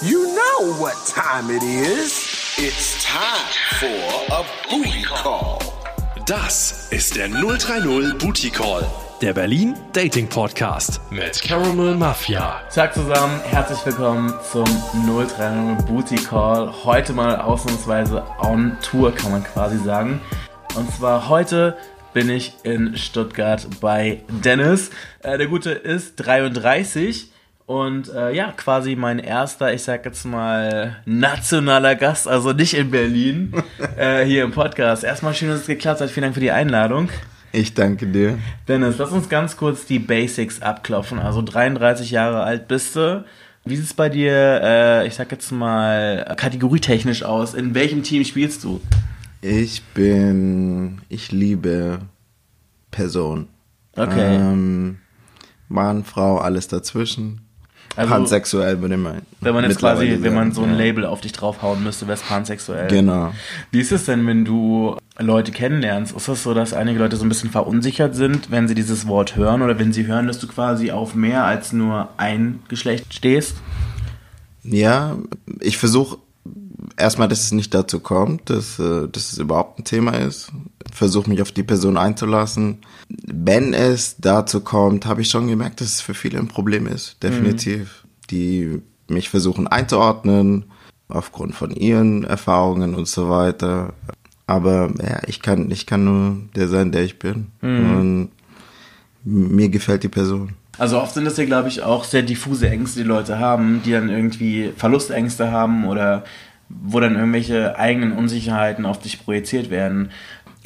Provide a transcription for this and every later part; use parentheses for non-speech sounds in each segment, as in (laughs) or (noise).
You know what time it is. It's time for a booty call. Das ist der 030 Booty Call, der Berlin Dating Podcast mit Caramel Mafia. Tag zusammen, herzlich willkommen zum 030 Booty Call. Heute mal ausnahmsweise on Tour, kann man quasi sagen. Und zwar heute bin ich in Stuttgart bei Dennis. Äh, der Gute ist 33 und äh, ja, quasi mein erster, ich sag jetzt mal, nationaler Gast, also nicht in Berlin, (laughs) äh, hier im Podcast. Erstmal schön, dass es geklappt hat. Vielen Dank für die Einladung. Ich danke dir. Dennis, lass uns ganz kurz die Basics abklopfen. Also 33 Jahre alt bist du. Wie sieht es bei dir, äh, ich sag jetzt mal, kategorietechnisch aus? In welchem Team spielst du? Ich bin, ich liebe Person. Okay. Ähm, Mann, Frau, alles dazwischen. Also- Pansexuell würde man. Wenn man jetzt quasi, wenn man so ein ja. Label auf dich draufhauen müsste, wär's pansexuell. Genau. Wie ist es denn, wenn du Leute kennenlernst? Ist es so, dass einige Leute so ein bisschen verunsichert sind, wenn sie dieses Wort hören oder wenn sie hören, dass du quasi auf mehr als nur ein Geschlecht stehst? Ja, ich versuche erstmal, dass es nicht dazu kommt, dass, äh, dass es überhaupt ein Thema ist. Versuche mich auf die Person einzulassen. Wenn es dazu kommt, habe ich schon gemerkt, dass es für viele ein Problem ist, definitiv. Die mich versuchen einzuordnen, aufgrund von ihren Erfahrungen und so weiter. Aber ja, ich kann, ich kann nur der sein, der ich bin. Und mir gefällt die Person. Also oft sind das ja, glaube ich, auch sehr diffuse Ängste, die Leute haben, die dann irgendwie Verlustängste haben oder wo dann irgendwelche eigenen Unsicherheiten auf dich projiziert werden.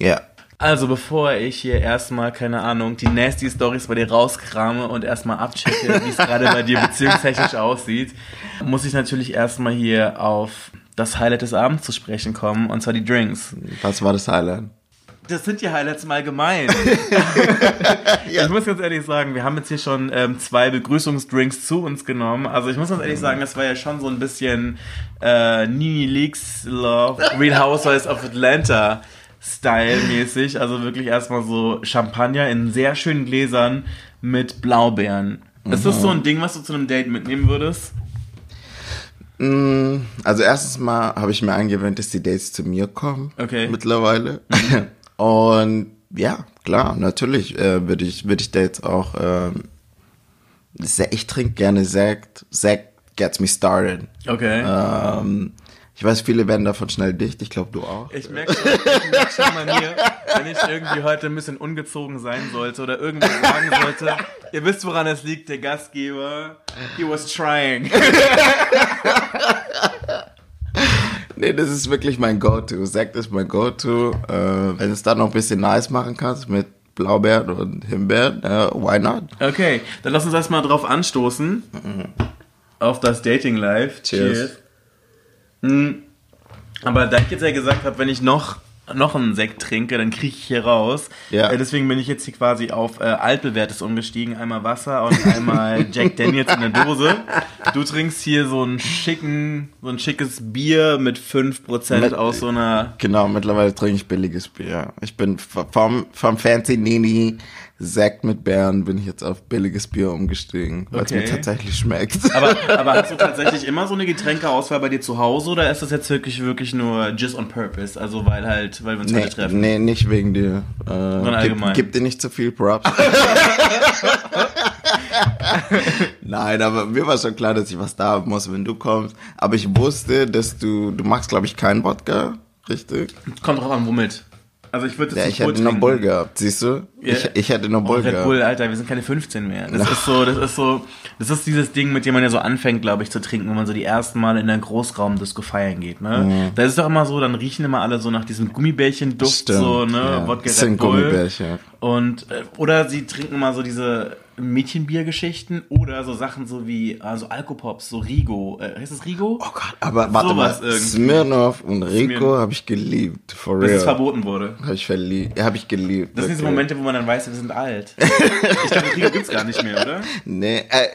Ja. Also bevor ich hier erstmal, keine Ahnung, die nasty Stories bei dir rauskrame und erstmal abchecke, wie es gerade bei dir (laughs) beziehungstechnisch aussieht, muss ich natürlich erstmal hier auf das Highlight des Abends zu sprechen kommen, und zwar die Drinks. Was war das Highlight? Das sind die Highlights mal gemein. (laughs) Ich muss ganz ehrlich sagen, wir haben jetzt hier schon ähm, zwei Begrüßungsdrinks zu uns genommen. Also ich muss ganz ehrlich sagen, das war ja schon so ein bisschen äh, Nini Leaks Love, Real Housewives of Atlanta Style mäßig. Also wirklich erstmal so Champagner in sehr schönen Gläsern mit Blaubeeren. Ist das so ein Ding, was du zu einem Date mitnehmen würdest? Mm, Also erstens mal habe ich mir eingewöhnt, dass die Dates zu mir kommen. Okay. Mittlerweile. (laughs) Und ja, klar, natürlich äh, würde ich, würde ich Dates auch. Ähm, ich trinke gerne Sekt. Sekt gets me started. Okay. Ähm, ich weiß, viele werden davon schnell dicht. Ich glaube, du auch. Ich merke schon, ich merk schon bei mir, wenn ich irgendwie heute ein bisschen ungezogen sein sollte oder irgendwas sagen sollte, ihr wisst, woran es liegt, der Gastgeber, he was trying. (laughs) Nee, das ist wirklich mein Go-To. Sekt ist mein Go-To. Äh, wenn es dann noch ein bisschen nice machen kannst mit Blaubeeren und Himbeeren, äh, why not? Okay, dann lass uns erstmal drauf anstoßen. Auf das Dating Live. Cheers. Hm. Aber da ich jetzt ja gesagt habe, wenn ich noch noch einen Sekt trinke, dann kriege ich hier raus. Ja. Äh, deswegen bin ich jetzt hier quasi auf äh, altbewährtes umgestiegen. Einmal Wasser und einmal (laughs) Jack Daniels in der Dose. Du trinkst hier so einen schicken, so ein schickes Bier mit 5% Mit- aus so einer Genau, mittlerweile trinke ich billiges Bier. Ich bin vom, vom Fancy Nini Sekt mit Beeren bin ich jetzt auf billiges Bier umgestiegen, weil es Okay. mir tatsächlich schmeckt. Aber, (laughs) aber hast du tatsächlich immer so eine Getränkeauswahl bei dir zu Hause oder ist das jetzt wirklich wirklich nur just on purpose? Also weil halt, weil wir uns nee, heute treffen. nee, nicht wegen dir. Äh, allgemein. gib, gib dir nicht zu viel Props. (laughs) Nein, aber mir war schon klar, dass ich was da haben muss, wenn du kommst. Aber ich wusste, dass du, du magst, glaube ich, keinen Wodka, richtig? Kommt drauf an, womit. Also ich würde es Ja, ich hätte trinken. Bull gehabt, siehst du? Ja. Ich, ich hätte Oh, Bull Red gehabt. Bull, Alter, wir sind keine 15 mehr. Das ist so, das ist so, das ist dieses Ding, mit dem man ja so anfängt, glaube ich, zu trinken, wenn man so die ersten Mal in einen Großraumdisco feiern geht, ne? Da ist es doch immer so, dann riechen immer alle so nach diesem Gummibärchen-Duft, so, ne? ja. Wodka Das Red sind Bull. Gummibärchen. Und, äh, oder sie trinken mal so diese Mädchenbiergeschichten oder so Sachen so wie, also Alkopops, so Rigo. Äh, heißt das Rigo? Oh Gott, aber warte Sowas mal, irgendwie. Smirnoff und Rico habe ich geliebt, for Bis es real. verboten wurde. Habe ich verliebt, habe ich geliebt. Das sind diese. Momente, wo man dann weiß, wir sind alt. (laughs) ich glaube, Rigo gibt's gar nicht mehr, oder? Nee, äh,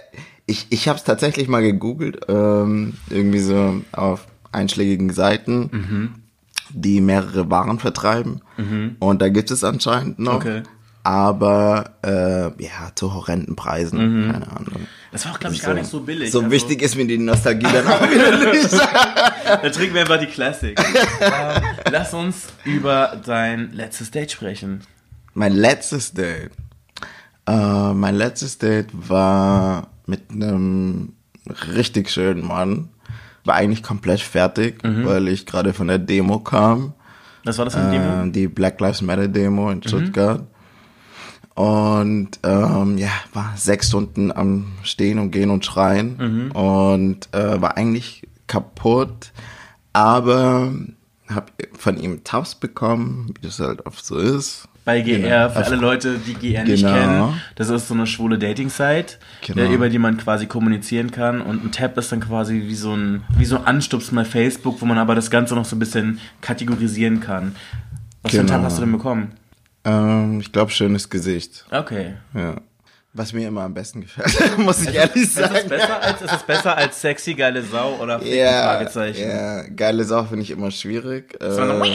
ich, ich habe es tatsächlich mal gegoogelt, ähm, irgendwie so auf einschlägigen Seiten, Mhm. die mehrere Waren vertreiben. Und da gibt es anscheinend noch. Okay. Aber äh, ja, zu horrenden Preisen, Mhm. keine Ahnung. Das war auch, glaube ich, gar nicht so billig. So Also, wichtig ist mir die Nostalgie dann auch wieder (laughs) nicht. Da trinken wir einfach die Classic. ähm, lass uns über dein letztes Date sprechen. Mein letztes Date. Äh, mein letztes Date war mit einem richtig schönen Mann. War eigentlich komplett fertig, Mhm. weil ich gerade von der Demo kam. Was war das für eine Demo? Äh, die Black Lives Matter Demo in Stuttgart. Und ähm, ja, war sechs Stunden am Stehen und Gehen und Schreien und äh, war eigentlich kaputt, aber habe von ihm Tabs bekommen, wie das halt oft so ist. Bei GR, Genau. für alle Leute, die GR nicht Genau. kennen, das ist so eine schwule Dating-Site, Genau. äh, über die man quasi kommunizieren kann. Und ein Tab ist dann quasi wie so ein, wie so ein Anstupsen bei Facebook, wo man aber das Ganze noch so ein bisschen kategorisieren kann. Was für einen Genau. Tab hast du denn bekommen? Ähm, ich glaube, schönes Gesicht. Okay. Ja. Was mir immer am besten gefällt, (laughs) muss ich ehrlich Ist sagen. es besser als, ist es besser als sexy, geile Sau oder Ficken? Ja, Fragezeichen. ja, geile Sache finde ich immer schwierig. Äh, Sondern- (laughs)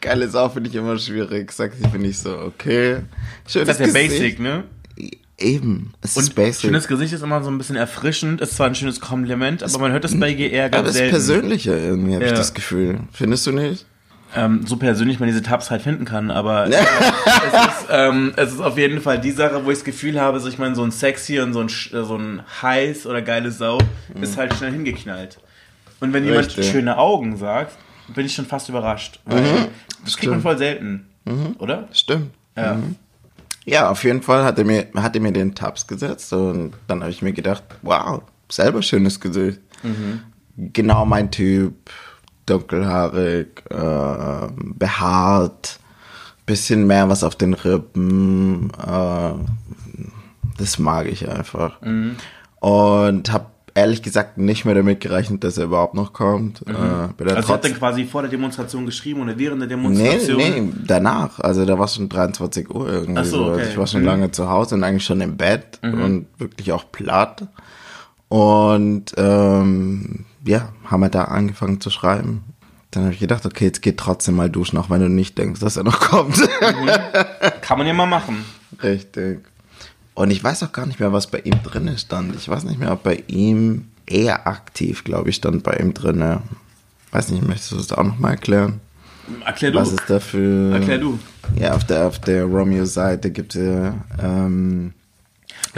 geile Sau finde ich immer schwierig. Sexy finde ich so, okay. Schönes Das ist ja Gesicht. basic, ne? Eben, es ist Und basic. schönes Gesicht ist immer so ein bisschen erfrischend, ist zwar ein schönes Kompliment, aber man hört das bei GR aber ganz das ist selten. persönlicher irgendwie, habe Ja. ich das Gefühl. Findest du nicht? Ähm, so persönlich man diese Tabs halt finden kann, aber (laughs) es, ist, ähm, es ist auf jeden Fall die Sache, wo ich das Gefühl habe, so ich meine, so ein sexy und so ein, äh, so ein heiß oder geile Sau ist halt schnell hingeknallt. Und wenn jemand Richtig. schöne Augen sagt, bin ich schon fast überrascht. Weil das kriegt man voll selten, oder? Stimmt. Ja. Ja, auf jeden Fall hat er mir, hat er mir den Tabs gesetzt und dann habe ich mir gedacht, wow, selber schönes Gesicht. Genau mein Typ, dunkelhaarig, äh, behaart, bisschen mehr was auf den Rippen, äh, das mag ich einfach. Und habe ehrlich gesagt nicht mehr damit gerechnet, dass er überhaupt noch kommt. Äh, bin dann Also trotz- dann quasi vor der Demonstration geschrieben oder während der Nee, Demonstration? nee, danach. Also da war es schon 23 Uhr irgendwie. Ach so. Also okay. ich war schon Mhm. lange zu Hause und eigentlich schon im Bett und wirklich auch platt. Und ähm, ja, haben wir da angefangen zu schreiben. Dann habe ich gedacht, okay, jetzt geht trotzdem mal duschen, auch wenn du nicht denkst, dass er noch kommt. Kann man ja mal machen. Richtig. Und ich weiß auch gar nicht mehr, was bei ihm drinne stand. Ich weiß nicht mehr, ob bei ihm eher aktiv, glaube ich, stand bei ihm drinne. Weiß nicht, möchtest du das auch nochmal erklären? Erklär du. Was ist da für... Erklär du. Ja, auf der, auf der Romeo-Seite gibt es ja ähm,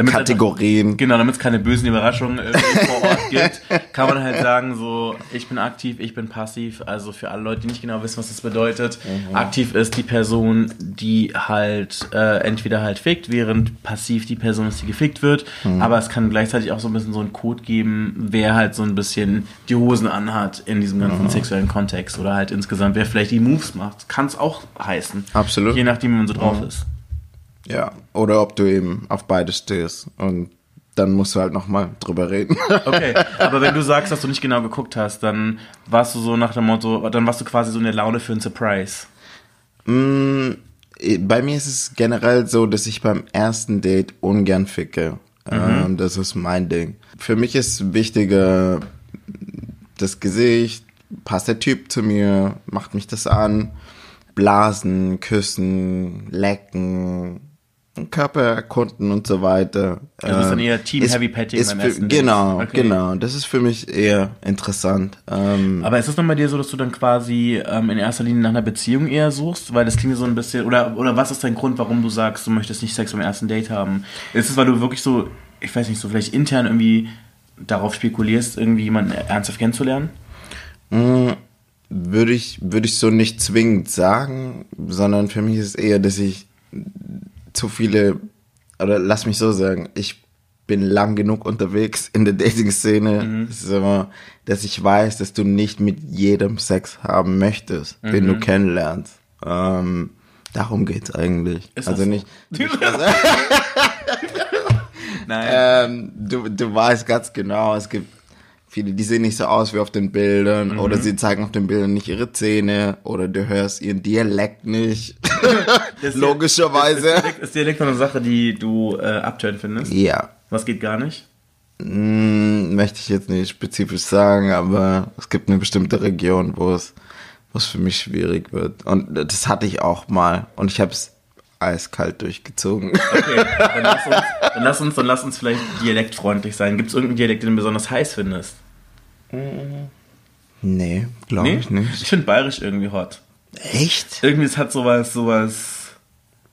Damit's Kategorien. Einfach, genau, damit es keine bösen Überraschungen irgendwie vor Ort gibt, (laughs) kann man halt sagen, so, ich bin aktiv, ich bin passiv. Also für alle Leute, die nicht genau wissen, was das bedeutet. Aktiv ist die Person, die halt äh, entweder halt fickt, während passiv die Person ist, die gefickt wird. Aber es kann gleichzeitig auch so ein bisschen so einen Code geben, wer halt so ein bisschen die Hosen anhat in diesem ganzen sexuellen Kontext. Oder halt insgesamt, wer vielleicht die Moves macht. Kann es auch heißen. Absolut. Je nachdem, wie man so drauf ist. Ja, oder ob du eben auf beide stehst. Und dann musst du halt nochmal drüber reden. (laughs) Okay, aber wenn du sagst, dass du nicht genau geguckt hast, dann warst du so nach dem Motto, dann warst du quasi so in der Laune für einen Surprise. Mm, Bei mir ist es generell so, dass ich beim ersten Date ungern ficke. Ähm, das ist mein Ding. Für mich ist wichtiger das Gesicht, passt der Typ zu mir, macht mich das an, blasen, küssen, lecken, Körper erkunden und so weiter. Also ist dann Ähm, eher Team ist- Heavy Petting beim ersten. Genau, Okay. genau. Das ist für mich eher interessant. Ähm, Aber ist es dann bei dir so, dass du dann quasi ähm, in erster Linie nach einer Beziehung eher suchst? Weil das klingt so ein bisschen, oder, oder was ist dein Grund, warum du sagst, du möchtest nicht Sex beim ersten Date haben? Ist es, weil du wirklich so, ich weiß nicht, so vielleicht intern irgendwie darauf spekulierst, irgendwie jemanden ernsthaft kennenzulernen? würde ich, würde ich so nicht zwingend sagen, sondern für mich ist es eher, dass ich zu viele, oder lass mich so sagen, ich bin lang genug unterwegs in der Dating-Szene, Es immer, dass ich weiß, dass du nicht mit jedem Sex haben möchtest, den du kennenlernst. Ähm, darum geht's eigentlich. Ist also so? nicht, (laughs) Nein. ähm, du, du weißt ganz genau, es gibt viele, die sehen nicht so aus wie auf den Bildern oder sie zeigen auf den Bildern nicht ihre Zähne oder du hörst ihren Dialekt nicht. (laughs) Das- Logischerweise. Ist Dialekt, ist Dialekt eine Sache, die du äh, abtören findest? Ja, Was geht gar nicht? hm, möchte ich jetzt nicht spezifisch sagen, aber es gibt eine bestimmte Region, wo es was für mich schwierig wird. Und das hatte ich auch mal. Und ich habe es eiskalt durchgezogen. Okay, dann lass uns, dann lass uns, dann lass uns vielleicht dialektfreundlich sein. Gibt es irgendeinen Dialekt, den du besonders heiß findest? Nee, glaube Nee? ich nicht. Ich finde bayerisch irgendwie hot. Echt? Irgendwie, es hat sowas, sowas,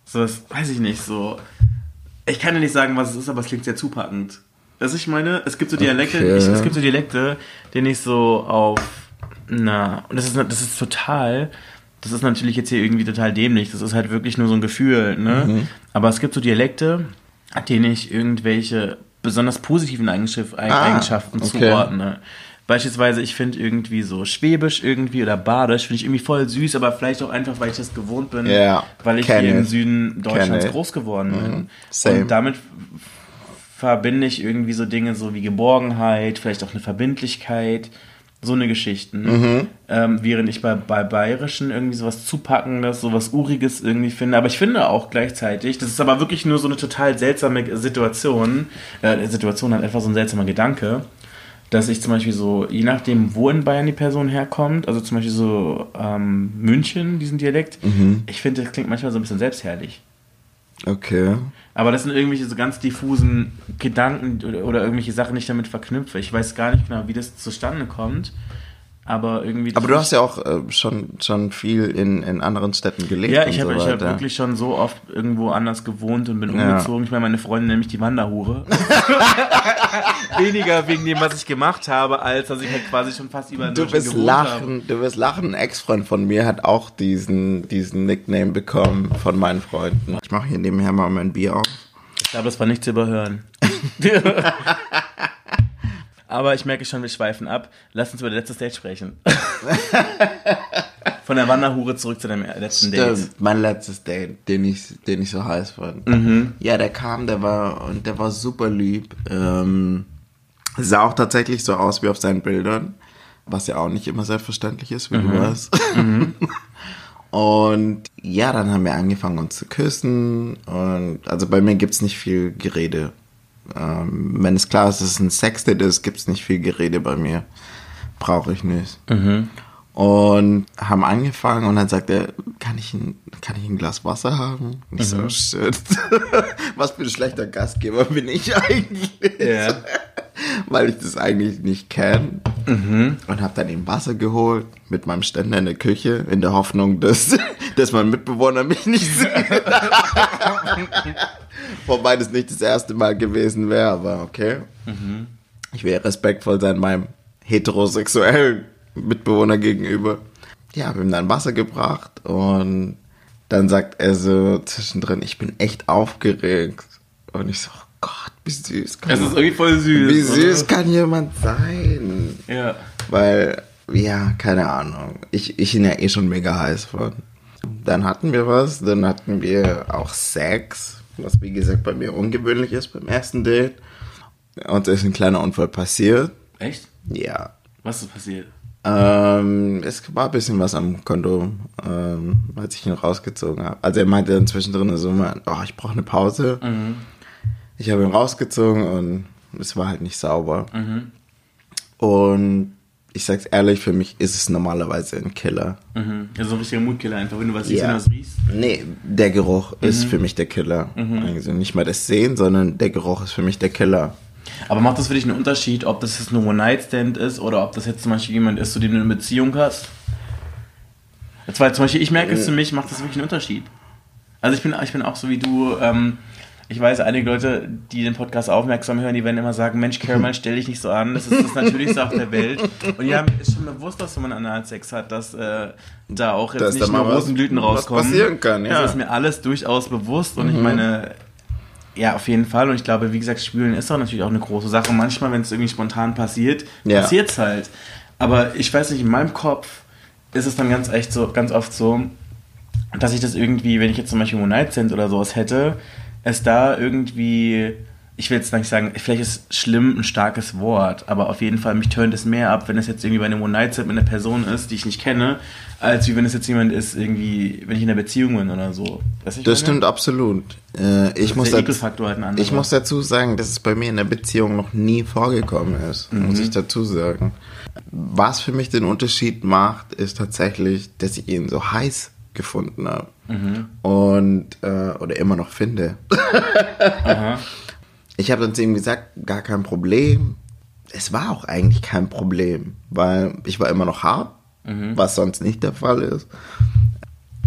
sowas, weiß ich nicht, so. Ich kann dir nicht sagen, was es ist, aber es klingt sehr zupackend. Was ich meine, es gibt so Dialekte, Okay. ich, es gibt so Dialekte, denen ich so auf, na, und das ist, das ist total, das ist natürlich jetzt hier irgendwie total dämlich, das ist halt wirklich nur so ein Gefühl, ne? Mhm. Aber es gibt so Dialekte, denen ich irgendwelche besonders positiven Ah, Eigenschaften okay. zuordne. Beispielsweise, ich finde irgendwie so Schwäbisch irgendwie oder Badisch finde ich irgendwie voll süß, aber vielleicht auch einfach, weil ich das gewohnt bin, Ja, weil ich hier im ich. Süden Deutschlands groß geworden bin. same. Und damit verbinde ich irgendwie so Dinge so wie Geborgenheit, vielleicht auch eine Verbindlichkeit, so eine Geschichten. Mhm. Ähm, während ich bei, bei Bayerischen irgendwie sowas Zupackendes, sowas Uriges irgendwie finde. Aber ich finde auch gleichzeitig, das ist aber wirklich nur so eine total seltsame Situation, äh, Situation hat einfach so ein seltsamer Gedanke, dass ich zum Beispiel so, je nachdem, wo in Bayern die Person herkommt, also zum Beispiel so ähm, München, diesen Dialekt, Mhm. ich finde, das klingt manchmal so ein bisschen selbstherrlich. Okay. Aber das sind irgendwelche so ganz diffusen Gedanken oder, oder irgendwelche Sachen, die ich damit verknüpfe. Ich weiß gar nicht genau, wie das zustande kommt. Aber irgendwie. Aber du hast ja auch äh, schon, schon viel in, in anderen Städten gelebt. Ja, ich habe so ich hab wirklich schon so oft irgendwo anders gewohnt und bin Ja. umgezogen. Ich meine, meine Freundin mich die Wanderhure. (laughs) Weniger wegen dem, was ich gemacht habe, als dass ich halt quasi schon fast über Du wirst lachen, du wirst lachen. Ein Ex-Freund von mir hat auch diesen, diesen Nickname bekommen von meinen Freunden. Ich mache hier nebenher mal mein Bier auf. Ich glaube, das war nicht zu überhören. (laughs) (laughs) Aber ich merke schon, wir schweifen ab. Lass uns über das letzte Date sprechen. (laughs) Von der Wanderhure zurück zu deinem letzten Date. Stimmt, mein letztes Date, den ich, den ich so heiß fand. Mhm. Ja, der kam, der war, und der war super lieb. Ähm, sah auch tatsächlich so aus wie auf seinen Bildern, was ja auch nicht immer selbstverständlich ist, wie Mhm. du weißt. (laughs) Und ja, dann haben wir angefangen uns zu küssen und also bei mir gibt's nicht viel Gerede. Ähm, wenn es klar ist, dass es ein Sexdate ist, gibt's nicht viel Gerede bei mir. Brauche ich nicht. Und haben angefangen und dann sagt er, kann ich ein, kann ich ein Glas Wasser haben? Und ich so, shit. (laughs) Was für ein schlechter Gastgeber bin ich eigentlich? Ja. (laughs) Weil ich das eigentlich nicht kenne. Und habe dann eben Wasser geholt mit meinem Ständer in der Küche, in der Hoffnung, dass, (laughs) dass mein Mitbewohner mich nicht sieht. Wobei das nicht das erste Mal gewesen wäre, aber okay. Ich will respektvoll sein meinem heterosexuellen Mitbewohner gegenüber. Ja, habe ihm dann Wasser gebracht und dann sagt er so zwischendrin, ich bin echt aufgeregt. Und ich so, oh Gott, wie süß kann Es ist irgendwie voll süß. wie süß oder? kann jemand sein? Ja. Weil, ja, keine Ahnung. Ich, ich bin ja eh schon mega heiß von. Dann hatten wir was, dann hatten wir auch Sex, was wie gesagt bei mir ungewöhnlich ist beim ersten Date. Und da ist ein kleiner Unfall passiert. Echt? Ja. Was ist passiert? Ähm, es war ein bisschen was am Kondom, ähm, als ich ihn rausgezogen habe. Also er meinte dann zwischendrin so, oh, ich brauche eine Pause. Ich habe ihn rausgezogen und es war halt nicht sauber. Und ich sag's ehrlich, für mich ist es normalerweise ein Killer. Mhm. Ja, so ein richtiger Mutkiller einfach, wenn du was siehst, Ja. wenn du was riechst. Nee, der Geruch ist für mich der Killer. Also nicht mal das Sehen, sondern der Geruch ist für mich der Killer. Aber macht das für dich einen Unterschied, ob das jetzt nur One-Night-Stand ist oder ob das jetzt zum Beispiel jemand ist, zu dem du eine Beziehung hast? Jetzt, weil zum Beispiel ich merke es für mich, macht das wirklich einen Unterschied. Also ich bin, ich bin auch so wie du, ähm, ich weiß, einige Leute, die den Podcast aufmerksam hören, die werden immer sagen, Mensch, Caroline, stell dich nicht so an, das ist das Natürlichste auf der Welt. Und ja, mir ist schon bewusst, dass wenn man Analsex hat, dass äh, da auch jetzt Dass nicht nur was- Rosenblüten was rauskommen. passieren kann, ja. Mhm. Das ist mir alles durchaus bewusst und ich meine, ja, auf jeden Fall. Und ich glaube, wie gesagt, Spülen ist auch natürlich auch eine große Sache. Manchmal, wenn es irgendwie spontan passiert, Ja. passiert es halt. Aber ich weiß nicht, in meinem Kopf ist es dann ganz echt so, ganz oft so, dass ich das irgendwie, wenn ich jetzt zum Beispiel One Night Stand oder sowas hätte, es da irgendwie ich will jetzt nicht sagen, vielleicht ist schlimm ein starkes Wort, aber auf jeden Fall, mich tönt es mehr ab, wenn es jetzt irgendwie bei einem One-Night-Set mit einer Person ist, die ich nicht kenne, als wie wenn es jetzt jemand ist, irgendwie, wenn ich in einer Beziehung bin oder so. Das stimmt absolut. Äh, ich, muss der dazu, halt ich muss dazu sagen, dass es bei mir in der Beziehung noch nie vorgekommen ist, mhm. muss ich dazu sagen. Was für mich den Unterschied macht, ist tatsächlich, dass ich ihn so heiß gefunden habe. Mhm. Und, äh, oder immer noch finde. (laughs) ich habe dann zu ihm gesagt, gar kein Problem. Es war auch eigentlich kein Problem, weil ich war immer noch hart, mhm. was sonst nicht der Fall ist.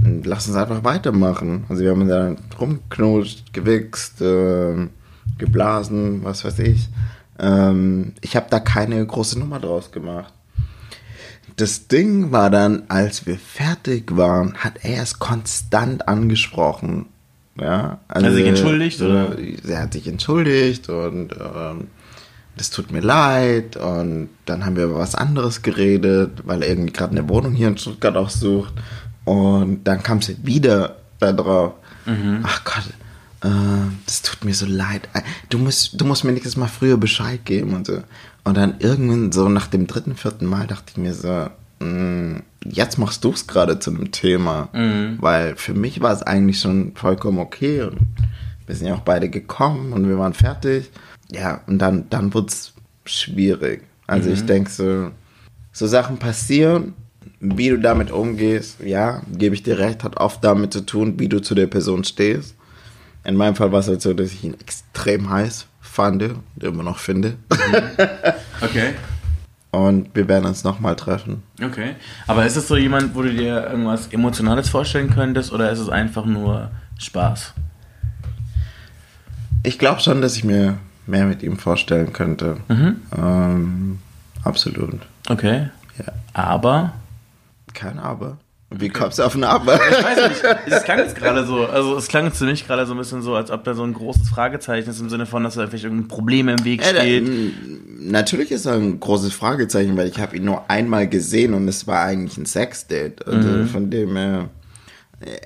Lass uns einfach weitermachen. Also wir haben dann rumgeknutscht, gewichst, äh, geblasen, was weiß ich. Ähm, ich habe da keine große Nummer draus gemacht das Ding war dann, als wir fertig waren, hat er es konstant angesprochen. Ja, also, hat er sich entschuldigt? Oder? Er hat sich entschuldigt und ähm, das tut mir leid. Und dann haben wir über was anderes geredet, weil er irgendwie gerade eine Wohnung hier in Stuttgart auch sucht. Und dann kam es wieder darauf. Mhm. Ach Gott, äh, das tut mir so leid. Du musst, du musst mir nächstes Mal früher Bescheid geben und so. Und dann irgendwann so nach dem dritten, vierten Mal dachte ich mir so, jetzt machst du es gerade zu einem Thema. Mhm. Weil für mich war es eigentlich schon vollkommen okay und wir sind ja auch beide gekommen und wir waren fertig. Ja, und dann, dann wurde es schwierig. Also mhm. ich denke so, so Sachen passieren, wie du damit umgehst, ja, gebe ich dir recht, hat oft damit zu tun, wie du zu der Person stehst. In meinem Fall war es halt so, dass ich ihn extrem heiß fand, immer noch finde. (laughs) Okay. Und wir werden uns nochmal treffen. Okay. Aber ist es so jemand, wo du dir irgendwas Emotionales vorstellen könntest oder ist es einfach nur Spaß? Ich glaube schon, dass ich mir mehr mit ihm vorstellen könnte. Mhm. Ähm, absolut. Okay. Ja. Aber? Kein Aber. Wie kommst du auf einen Aber? Ich weiß nicht. (laughs) Es klang jetzt gerade so, also es klang für mich gerade so ein bisschen so, als ob da so ein großes Fragezeichen ist im Sinne von, dass da vielleicht irgendein Problem im Weg steht. Ja, natürlich ist da ein großes Fragezeichen, weil ich habe ihn nur einmal gesehen und es war eigentlich ein Sexdate. Also mhm. von dem her,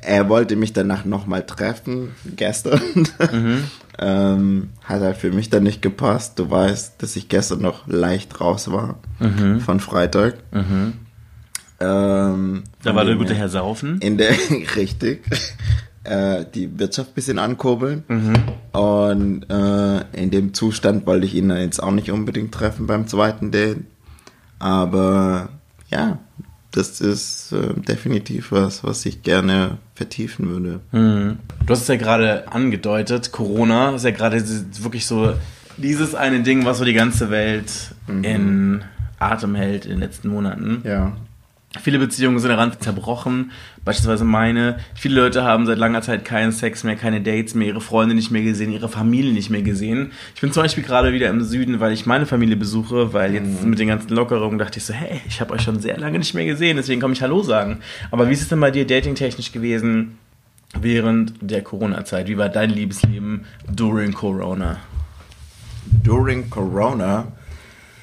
er wollte mich danach nochmal treffen, gestern. Mhm. (laughs) ähm, hat halt für mich dann nicht gepasst. Du weißt, dass ich gestern noch leicht raus war mhm. von Freitag. Mhm. Ähm, da war der gute Herr Saufen. (laughs) In der, richtig. (laughs) Äh, die Wirtschaft ein bisschen ankurbeln. Mhm. Und äh, in dem Zustand wollte ich ihn dann jetzt auch nicht unbedingt treffen beim zweiten Date. Aber ja, das ist äh, definitiv was, was ich gerne vertiefen würde. Mhm. Du hast es ja gerade angedeutet, Corona ist ja gerade wirklich so dieses eine Ding, was so die ganze Welt mhm. in Atem hält in den letzten Monaten. Ja. Viele Beziehungen sind daran zerbrochen, beispielsweise meine. Viele Leute haben seit langer Zeit keinen Sex mehr, keine Dates mehr, ihre Freunde nicht mehr gesehen, ihre Familie nicht mehr gesehen. Ich bin zum Beispiel gerade wieder im Süden, weil ich meine Familie besuche, weil jetzt mhm. mit den ganzen Lockerungen dachte ich so, hey, ich habe euch schon sehr lange nicht mehr gesehen, deswegen komme ich Hallo sagen. Aber wie ist es denn bei dir datingtechnisch gewesen während der Corona-Zeit? Wie war dein Liebesleben during Corona? During Corona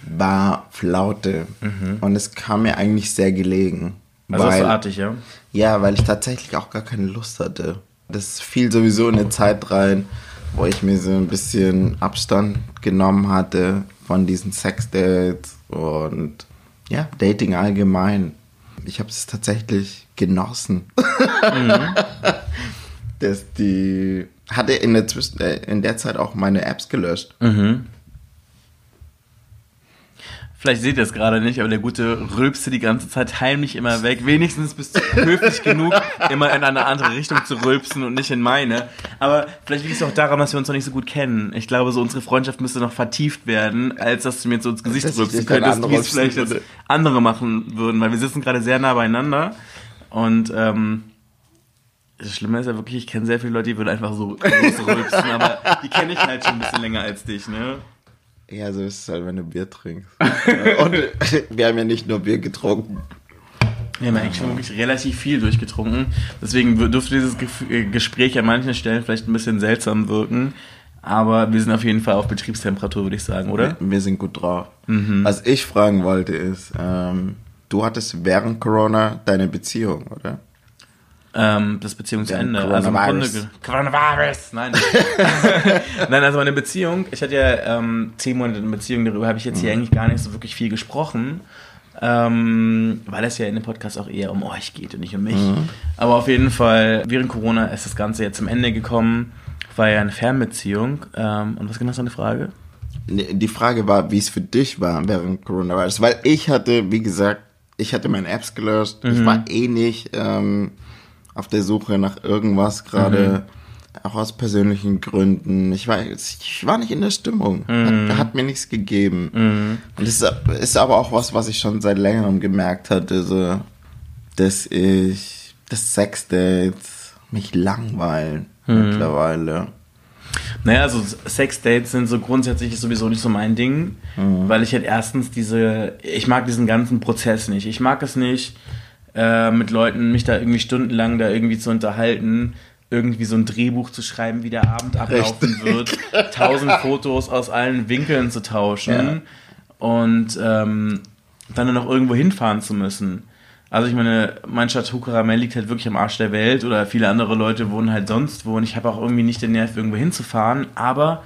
war Flaute. Mhm. Und es kam mir eigentlich sehr gelegen. Also weil, artig, ja? Ja, weil ich tatsächlich auch gar keine Lust hatte. Das fiel sowieso in eine Zeit rein, wo ich mir so ein bisschen Abstand genommen hatte von diesen Sexdates und ja, Dating allgemein. Ich habe es tatsächlich genossen. Mhm. (laughs) Dass die hatte in der, Zwischen äh, in der Zeit auch meine Apps gelöscht. Mhm. Vielleicht seht ihr es gerade nicht, aber der gute rülpste die ganze Zeit heimlich immer weg. Wenigstens bist du höflich genug, immer in eine andere Richtung zu rülpsen und nicht in meine. Aber vielleicht liegt es auch daran, dass wir uns noch nicht so gut kennen. Ich glaube, so unsere Freundschaft müsste noch vertieft werden, als dass du mir jetzt so ins Gesicht das rülpsen könntest, wie es vielleicht jetzt andere machen würden. Weil wir sitzen gerade sehr nah beieinander. Und ähm, das Schlimme ist ja wirklich, ich kenne sehr viele Leute, die würden einfach so rülpsen, aber die kenne ich halt schon ein bisschen länger als dich, ne? Ja, so ist es halt, wenn du Bier trinkst. (laughs) Und wir haben ja nicht nur Bier getrunken. Wir haben eigentlich schon wirklich relativ viel durchgetrunken. Deswegen dürfte dieses äh, Gespräch an manchen Stellen vielleicht ein bisschen seltsam wirken. Aber wir sind auf jeden Fall auf Betriebstemperatur, würde ich sagen, oder? Wir sind gut drauf. Mhm. Was ich fragen wollte ist, ähm, du hattest während Corona deine Beziehung, oder? Ähm, das Beziehungsende. Ja, also im Grunde Coronavirus. Nein. (laughs) Nein, also meine Beziehung, ich hatte ja ähm, zehn Monate eine Beziehung, darüber habe ich jetzt hier eigentlich gar nicht so wirklich viel gesprochen. Ähm, weil es ja in dem Podcast auch eher um euch geht und nicht um mich. Aber auf jeden Fall, während Corona ist das Ganze jetzt zum Ende gekommen. War ja eine Fernbeziehung. Ähm, und was genau ist deine Frage? Die Frage war, wie es für dich war während Coronavirus, weil ich hatte, wie gesagt, ich hatte meine Apps gelöscht. Ich war eh nicht ähm, auf der Suche nach irgendwas gerade, auch aus persönlichen Gründen. Ich war, ich war nicht in der Stimmung. Hat, hat mir nichts gegeben. Und das ist, aber auch was, was ich schon seit längerem gemerkt hatte, so, dass ich, dass Sexdates mich langweilen mittlerweile. Naja, also Sexdates sind so grundsätzlich sowieso nicht so mein Ding, weil ich halt erstens diese, ich mag diesen ganzen Prozess nicht. Ich mag es nicht, äh, mit Leuten mich da irgendwie stundenlang da irgendwie zu unterhalten, irgendwie so ein Drehbuch zu schreiben, wie der Abend ablaufen wird, (laughs) tausend Fotos aus allen Winkeln zu tauschen und ähm, dann nur noch irgendwo hinfahren zu müssen. Also ich meine, mein Chateau Caramel liegt halt wirklich am Arsch der Welt oder viele andere Leute wohnen halt sonst wo und ich habe auch irgendwie nicht den Nerv, irgendwo hinzufahren, aber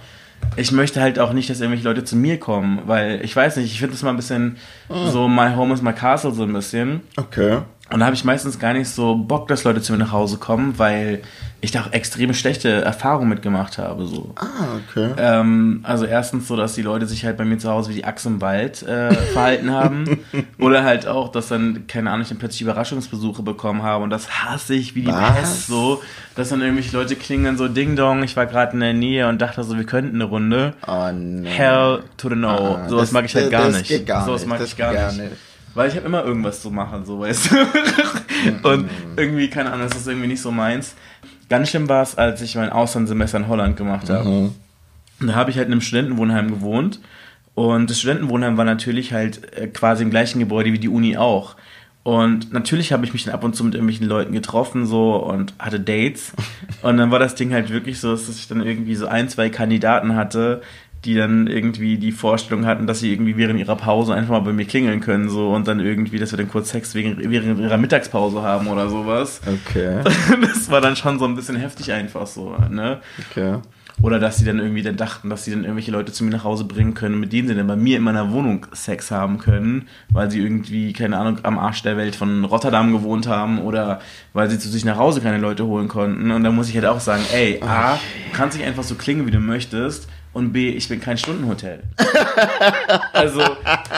ich möchte halt auch nicht, dass irgendwelche Leute zu mir kommen, weil ich weiß nicht, ich finde das mal ein bisschen so my home is my castle so ein bisschen. Okay. Und da habe ich meistens gar nicht so Bock, dass Leute zu mir nach Hause kommen, weil ich da auch extrem schlechte Erfahrungen mitgemacht habe. So. Ah, okay. Ähm, also erstens so, dass die Leute sich halt bei mir zu Hause wie die Axt im Wald äh, (laughs) verhalten haben. Oder halt auch, dass dann, keine Ahnung, ich dann plötzlich Überraschungsbesuche bekommen habe. Und das hasse ich wie die? Pest so. Dass dann irgendwelche Leute klingeln so Ding Dong, ich war gerade in der Nähe und dachte so, wir könnten eine Runde. Oh, nee. Hell to the no. Ah, Sowas das- mag ich halt gar das nicht. geht gar Sowas nicht, mag das ich gar gar nicht. nicht. Weil ich habe immer irgendwas zu machen, so weißt du. (laughs) Und irgendwie, keine Ahnung, das ist irgendwie nicht so meins. Ganz schlimm war es, als ich mein Auslandssemester in Holland gemacht habe. Und da habe ich halt in einem Studentenwohnheim gewohnt. Und das Studentenwohnheim war natürlich halt äh, quasi im gleichen Gebäude wie die Uni auch. Und natürlich habe ich mich dann ab und zu mit irgendwelchen Leuten getroffen so und hatte Dates. (laughs) Und dann war das Ding halt wirklich so, dass ich dann irgendwie so ein, zwei Kandidaten hatte, die dann irgendwie die Vorstellung hatten, dass sie irgendwie während ihrer Pause einfach mal bei mir klingeln können so und dann irgendwie, dass wir dann kurz Sex wegen, während ihrer Mittagspause haben oder sowas. Okay. (laughs) Das war dann schon so ein bisschen heftig einfach so, ne? Okay. Oder dass sie dann irgendwie dann dachten, dass sie dann irgendwelche Leute zu mir nach Hause bringen können, mit denen sie dann bei mir in meiner Wohnung Sex haben können, weil sie irgendwie, keine Ahnung, am Arsch der Welt von Rotterdam gewohnt haben oder weil sie zu sich nach Hause keine Leute holen konnten. Und da muss ich halt auch sagen, ey, A, du kannst nicht einfach so klingen, wie du möchtest. Und B, ich bin kein Stundenhotel. (laughs) also,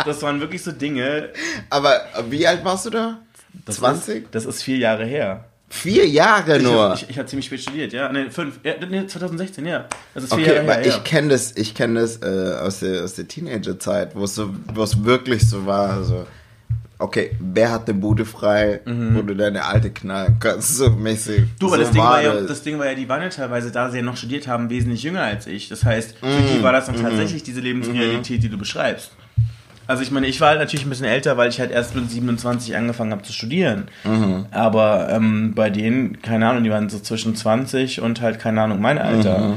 das waren wirklich so Dinge. Aber wie alt warst du da? Das 20? Ist, das ist vier Jahre her. Vier Jahre Ich, nur. ich, ich habe ziemlich spät studiert, ja. Nee, fünf. Ja, nee, 2016, ja. Das ist vier okay, Jahre her. ich ja. kenne das, ich kenne das äh, aus der aus der Teenagerzeit, wo es so, wo es wirklich so war, so okay, wer hat eine Bude frei, wo du deine alte knallen kannst, so mäßig. Mhm. Du, aber so das, Ding war ja, das. das Ding war ja, die waren ja teilweise, da sie ja noch studiert haben, wesentlich jünger als ich. Das heißt, für Mhm. die war das dann tatsächlich diese Lebensrealität, die du beschreibst. Also ich meine, ich war halt natürlich ein bisschen älter, weil ich halt erst mit 27 angefangen habe zu studieren. Mhm. Aber ähm, bei denen, keine Ahnung, die waren so zwischen 20 und halt, keine Ahnung, mein Alter.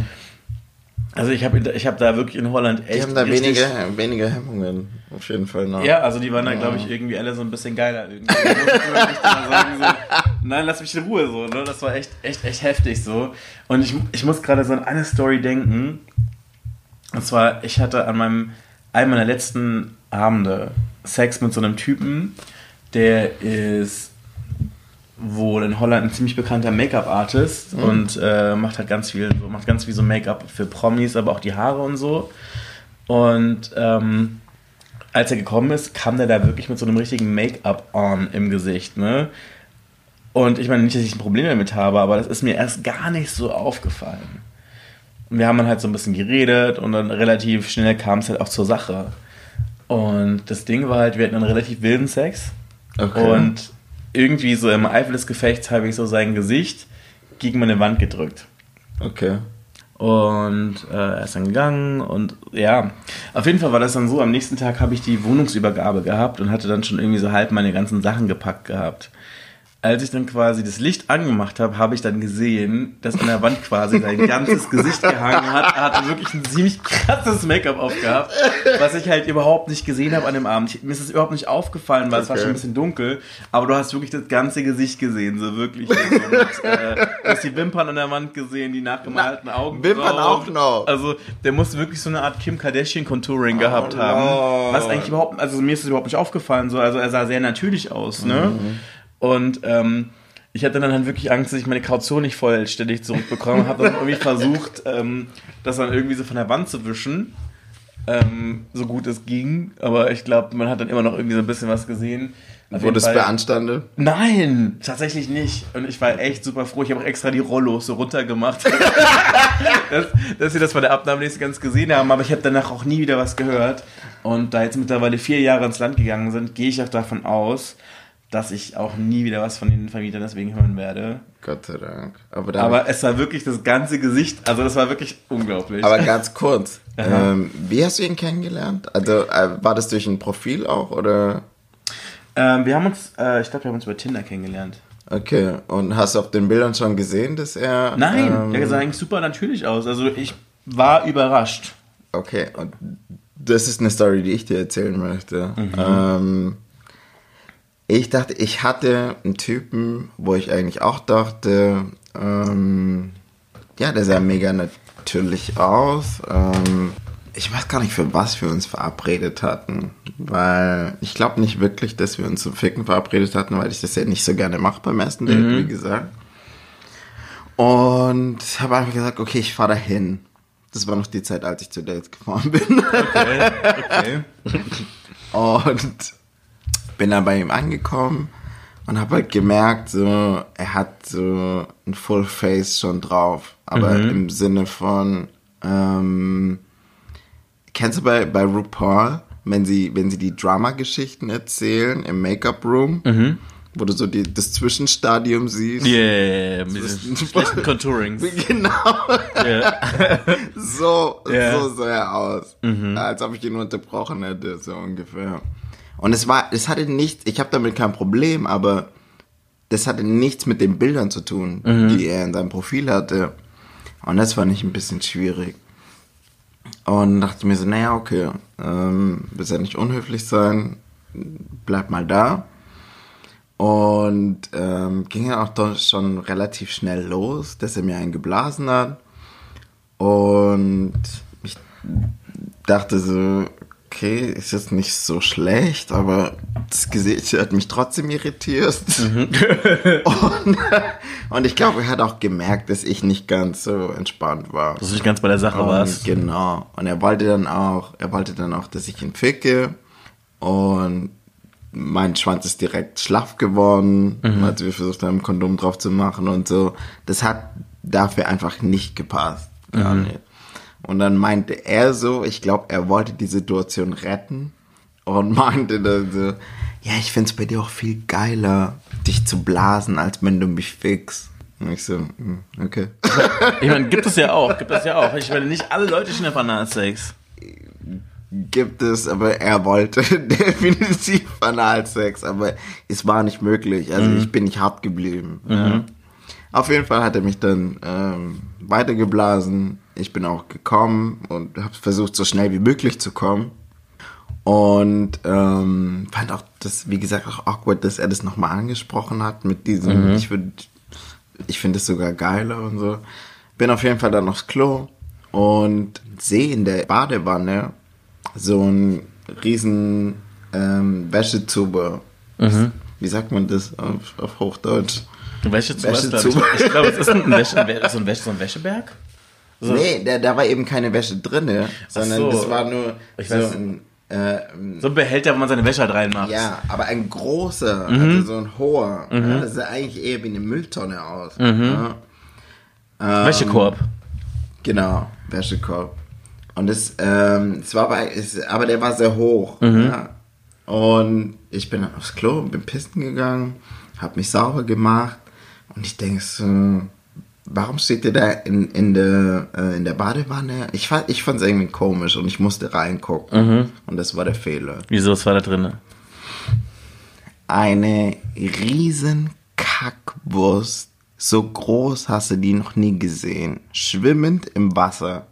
Also ich habe ich hab da wirklich in Holland echt... Die haben da weniger, weniger Hemmungen, auf jeden Fall. Ne? Ja, also die waren da, glaube ich, irgendwie alle so ein bisschen geiler. Irgendwie. Mal sagen, so, (laughs) nein, lass mich in Ruhe so. Ne? Das war echt, echt, echt heftig so. Und ich, ich muss gerade so an eine Story denken. Und zwar, ich hatte an meinem, einem meiner letzten Abende Sex mit so einem Typen, der ist wohl in Holland ein ziemlich bekannter Make-up-Artist und äh, macht halt ganz viel, so, macht ganz viel so Make-up für Promis, aber auch die Haare und so. Und ähm, als er gekommen ist, kam der da wirklich mit so einem richtigen Make-up-on im Gesicht, ne? Und ich meine nicht, dass ich ein Problem damit habe, aber das ist mir erst gar nicht so aufgefallen. Und wir haben dann halt so ein bisschen geredet und dann relativ schnell kam es halt auch zur Sache. Und das Ding war halt, wir hatten einen relativ wilden Sex. Okay. Und irgendwie so im Eifel des Gefechts habe ich so sein Gesicht gegen meine Wand gedrückt. Okay. Und äh, er ist dann gegangen und ja, auf jeden Fall war das dann so, am nächsten Tag habe ich die Wohnungsübergabe gehabt und hatte dann schon irgendwie so halb meine ganzen Sachen gepackt gehabt. Als ich dann quasi das Licht angemacht habe, habe ich dann gesehen, dass an der Wand quasi sein ganzes Gesicht gehangen hat. Er hatte wirklich ein ziemlich krasses Make-up aufgehabt, was ich halt überhaupt nicht gesehen habe an dem Abend. Mir ist es überhaupt nicht aufgefallen, weil es war schon ein bisschen dunkel. Aber du hast wirklich das ganze Gesicht gesehen, so wirklich. Und, äh, du hast die Wimpern an der Wand gesehen, die nachgemalten Augen. Wimpern auch noch? Also der muss wirklich so eine Art Kim Kardashian Contouring gehabt haben. Was eigentlich überhaupt, also mir ist es überhaupt nicht aufgefallen. So, also er sah sehr natürlich aus, ne? Und ähm, ich hatte dann halt wirklich Angst, dass ich meine Kaution nicht vollständig zurückbekomme. Habe dann irgendwie versucht, ähm, das dann irgendwie so von der Wand zu wischen. Ähm, so gut es ging. Aber ich glaube, man hat dann immer noch irgendwie so ein bisschen was gesehen. Wurde es beanstandet? Nein, tatsächlich nicht. Und ich war echt super froh. Ich habe auch extra die Rollos so runtergemacht, (laughs) dass, dass sie das bei der Abnahme nicht ganz gesehen haben. Aber ich habe danach auch nie wieder was gehört. Und da jetzt mittlerweile vier Jahre ins Land gegangen sind, gehe ich auch davon aus, dass ich auch nie wieder was von den Vermietern deswegen hören werde. Gott sei Dank. Aber, Aber es war wirklich das ganze Gesicht, also das war wirklich unglaublich. aber ganz kurz, (laughs) ähm, wie hast du ihn kennengelernt? Also äh, war das durch ein Profil auch oder? ähm, wir haben uns, äh, ich glaube, wir haben uns über Tinder kennengelernt. Okay, und hast du auf den Bildern schon gesehen, dass er... Nein, ähm, der sah eigentlich super natürlich aus. Also ich war überrascht. Okay, und das ist eine Story, die ich dir erzählen möchte. Mhm. Ähm, ich dachte, ich hatte einen Typen, wo ich eigentlich auch dachte, ähm, ja, der sah mega natürlich aus. Ähm, ich weiß gar nicht, für was wir uns verabredet hatten, weil ich glaube nicht wirklich, dass wir uns zum Ficken verabredet hatten, weil ich das ja nicht so gerne mache beim ersten Date, wie gesagt. Und habe einfach gesagt, okay, ich fahre dahin. Das war noch die Zeit, als ich zu Dates gefahren bin. Okay, okay. (laughs) Und bin dann bei ihm angekommen und habe halt gemerkt, so, er hat so ein Full Face schon drauf. Aber im Sinne von, ähm, kennst du bei, bei RuPaul, wenn sie, wenn sie die Drama-Geschichten erzählen im Make-up-Room, wo du so die, das Zwischenstadium siehst? Yeah, mit schlechten (laughs) Contourings. Genau. Yeah. (laughs) So, Ja. so sah er aus. Als ob ich ihn unterbrochen hätte, so ungefähr. Und es war, es hatte nichts, ich habe damit kein Problem, aber das hatte nichts mit den Bildern zu tun, die er in seinem Profil hatte. Und das fand ich ein bisschen schwierig. Und dachte mir so, naja, okay, ähm, willst ja nicht unhöflich sein, bleib mal da. Und ähm, ging dann auch schon relativ schnell los, dass er mir einen geblasen hat. Und ich dachte so, okay, ist jetzt nicht so schlecht, aber das Gesicht hat mich trotzdem irritiert. (laughs) und, und ich glaube, er hat auch gemerkt, dass ich nicht ganz so entspannt war. Dass du nicht ganz bei der Sache Und warst. Genau. Und er wollte dann auch, er wollte dann auch, dass ich ihn ficke. Und mein Schwanz ist direkt schlaff geworden, als wir versucht haben, ein Kondom drauf zu machen und so. Das hat dafür einfach nicht gepasst. Gar nicht. Und dann meinte er so, ich glaube, er wollte die Situation retten und (laughs) meinte dann so, ja, ich find's bei dir auch viel geiler, dich zu blasen, als wenn du mich fickst. Und ich so, hm, okay. Ich meine, gibt es ja (laughs) auch, gibt es ja auch. Ich meine, nicht alle Leute auf Analsex. gibt es, aber er wollte (laughs) definitiv Analsex, aber es war nicht möglich. Also ich bin nicht hart geblieben. Ja. Auf jeden Fall hat er mich dann ähm, weitergeblasen. Ich bin auch gekommen und habe versucht, so schnell wie möglich zu kommen. Und ähm, fand auch das, wie gesagt, auch awkward, dass er das nochmal angesprochen hat mit diesem, ich würde, ich finde es sogar geiler und so. Bin auf jeden Fall dann aufs Klo und sehe in der Badewanne so ein riesen ähm, Wäschezube. Wie sagt man das auf, auf Hochdeutsch? Wäsche zu Wäsche was, zu- glaub ich. Ich glaube, es ist ein, (laughs) Wäsche, so, ein Wäsche, so ein Wäscheberg. So. Nee, da, da war eben keine Wäsche drinne, sondern so. das war nur Ich so weiß- ein, äh, So ein Behälter, wo man seine Wäsche halt reinmacht. ja, aber ein großer, Mhm. also so ein hoher. Ja, das sah eigentlich eher wie eine Mülltonne aus. Mhm. Ja. Ähm, Wäschekorb. Genau, Wäschekorb. Und es, ähm, es war aber, es, aber der war sehr hoch. Mhm. Ja. Und ich bin dann aufs Klo, bin pissen gegangen, habe mich sauber gemacht und ich denke so, warum steht der da in, in, der, äh, in der Badewanne? Ich fand ich fand's irgendwie komisch und ich musste reingucken. Mhm. Und das war der Fehler. Wieso, was war da drin? Eine riesen Kackwurst. So groß hast du die noch nie gesehen. Schwimmend im Wasser.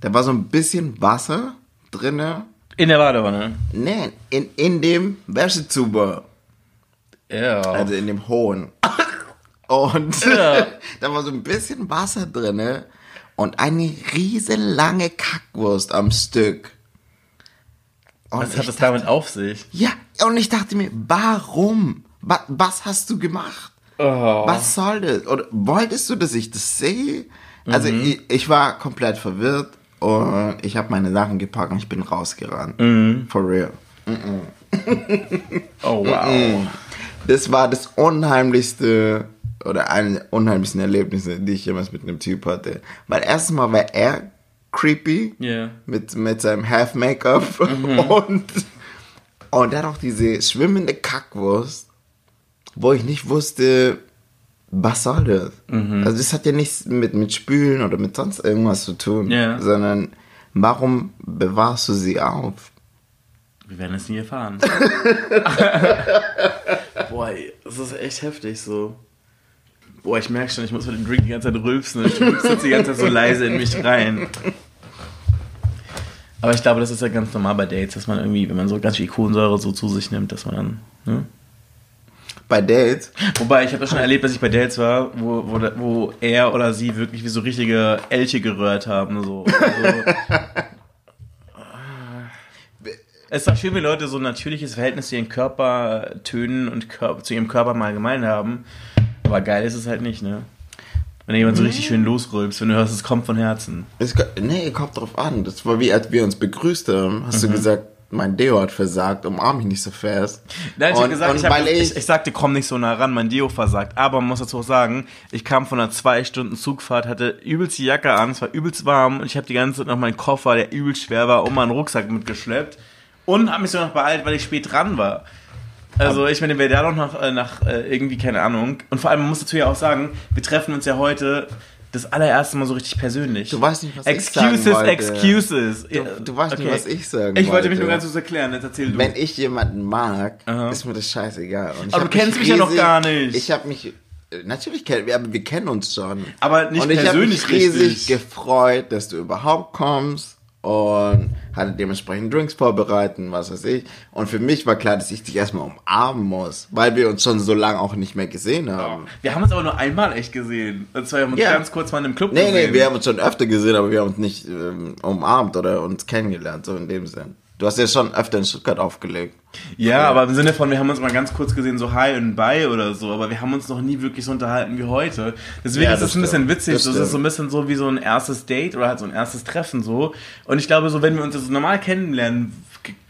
Da war so ein bisschen Wasser drinne. In der Badewanne. Nee, in, in dem Wäschezuber. Ja. Also in dem hohen. Und Ja. (laughs) da war so ein bisschen Wasser drinne und eine riesenlange Kackwurst am Stück. Und Was hat das damit auf sich? Ja, und ich dachte mir, warum? Was, was hast du gemacht? Oh. Was soll das? Oder wolltest du, dass ich das sehe? Also ich, ich war komplett verwirrt und ich habe meine Sachen gepackt und ich bin rausgerannt. For real. Oh, wow. Das war das unheimlichste oder eine der unheimlichsten Erlebnisse, die ich jemals mit einem Typ hatte. Weil erstens mal war er creepy Ja. mit, mit seinem Half-Make-up und, und dann auch diese schwimmende Kackwurst, wo ich nicht wusste, was soll das? Also das hat ja nichts mit, mit Spülen oder mit sonst irgendwas zu tun, Ja. sondern warum bewahrst du sie auf? Wir werden es nie erfahren. (laughs) Boah, das ist echt heftig so. Boah, ich merke schon, ich muss mit dem Drink die ganze Zeit rülpsen. Ich rülpse die ganze Zeit so leise in mich rein. Aber ich glaube, das ist ja ganz normal bei Dates, dass man irgendwie, wenn man so ganz viel Kohlensäure so zu sich nimmt, dass man dann. Ne? Bei Dates? Wobei, ich habe das schon erlebt, dass ich bei Dates war, wo, wo, wo er oder sie wirklich wie so richtige Elche gerührt haben. So. Also, (laughs) es ist doch schön, wenn Leute so ein natürliches Verhältnis zu ihren Körpertönen und Körper, zu ihrem Körper im Allgemeinen haben. Aber geil ist es halt nicht, ne? Wenn jemand so richtig schön losrülpst, wenn du hörst, es kommt von Herzen. Es, nee, kommt drauf an. Das war wie, als wir uns begrüßt haben, hast du gesagt, mein Deo hat versagt, umarm mich nicht so fest. Nein, ich und, gesagt, ich, hab, ich, ich, ich, sagte, komm nicht so nah ran, mein Deo versagt. Aber man muss dazu auch sagen, ich kam von einer zwei Stunden Zugfahrt, hatte übelst die Jacke an, es war übelst warm und ich habe die ganze Zeit noch meinen Koffer, der übelst schwer war, um meinen Rucksack mitgeschleppt und habe mich so noch beeilt, weil ich spät dran war. Also ich meine, wer da noch nach, äh, nach äh, irgendwie, keine Ahnung. Und vor allem, man muss dazu ja auch sagen, wir treffen uns ja heute das allererste Mal so richtig persönlich. Du weißt nicht, was ich excuses, sagen wollte. Excuses, Du- du weißt nicht, was ich sagen Ich wollte mich wollte. nur ganz kurz erklären, jetzt erzähl du. wenn ich jemanden mag, Aha. ist mir das scheißegal. Und ich Aber du kennst mich ja noch gar nicht. Ich habe mich, natürlich kennen wir, aber wir kennen uns schon. Aber nicht und ich habe persönlich mich riesig richtig. gefreut, dass du überhaupt kommst und hatte dementsprechend Drinks vorbereiten, was weiß ich. Und für mich war klar, dass ich dich erstmal umarmen muss, weil wir uns schon so lange auch nicht mehr gesehen haben. Wir haben uns aber nur einmal echt gesehen. Und zwar haben wir uns Ja. ganz kurz mal in einem Club Nee, gesehen. nee, wir haben uns schon öfter gesehen, aber wir haben uns nicht ähm, umarmt oder uns kennengelernt, so in dem Sinn. Du hast ja schon öfter in Stuttgart aufgelegt. ja, aber im Sinne von, wir haben uns mal ganz kurz gesehen, so hi und bye oder so, aber wir haben uns noch nie wirklich so unterhalten wie heute. Deswegen Ja, ist es das ein bisschen witzig, Das so, es ist so ein bisschen so wie so ein erstes Date oder halt so ein erstes Treffen so. Und ich glaube, so wenn wir uns das normal kennenlernen,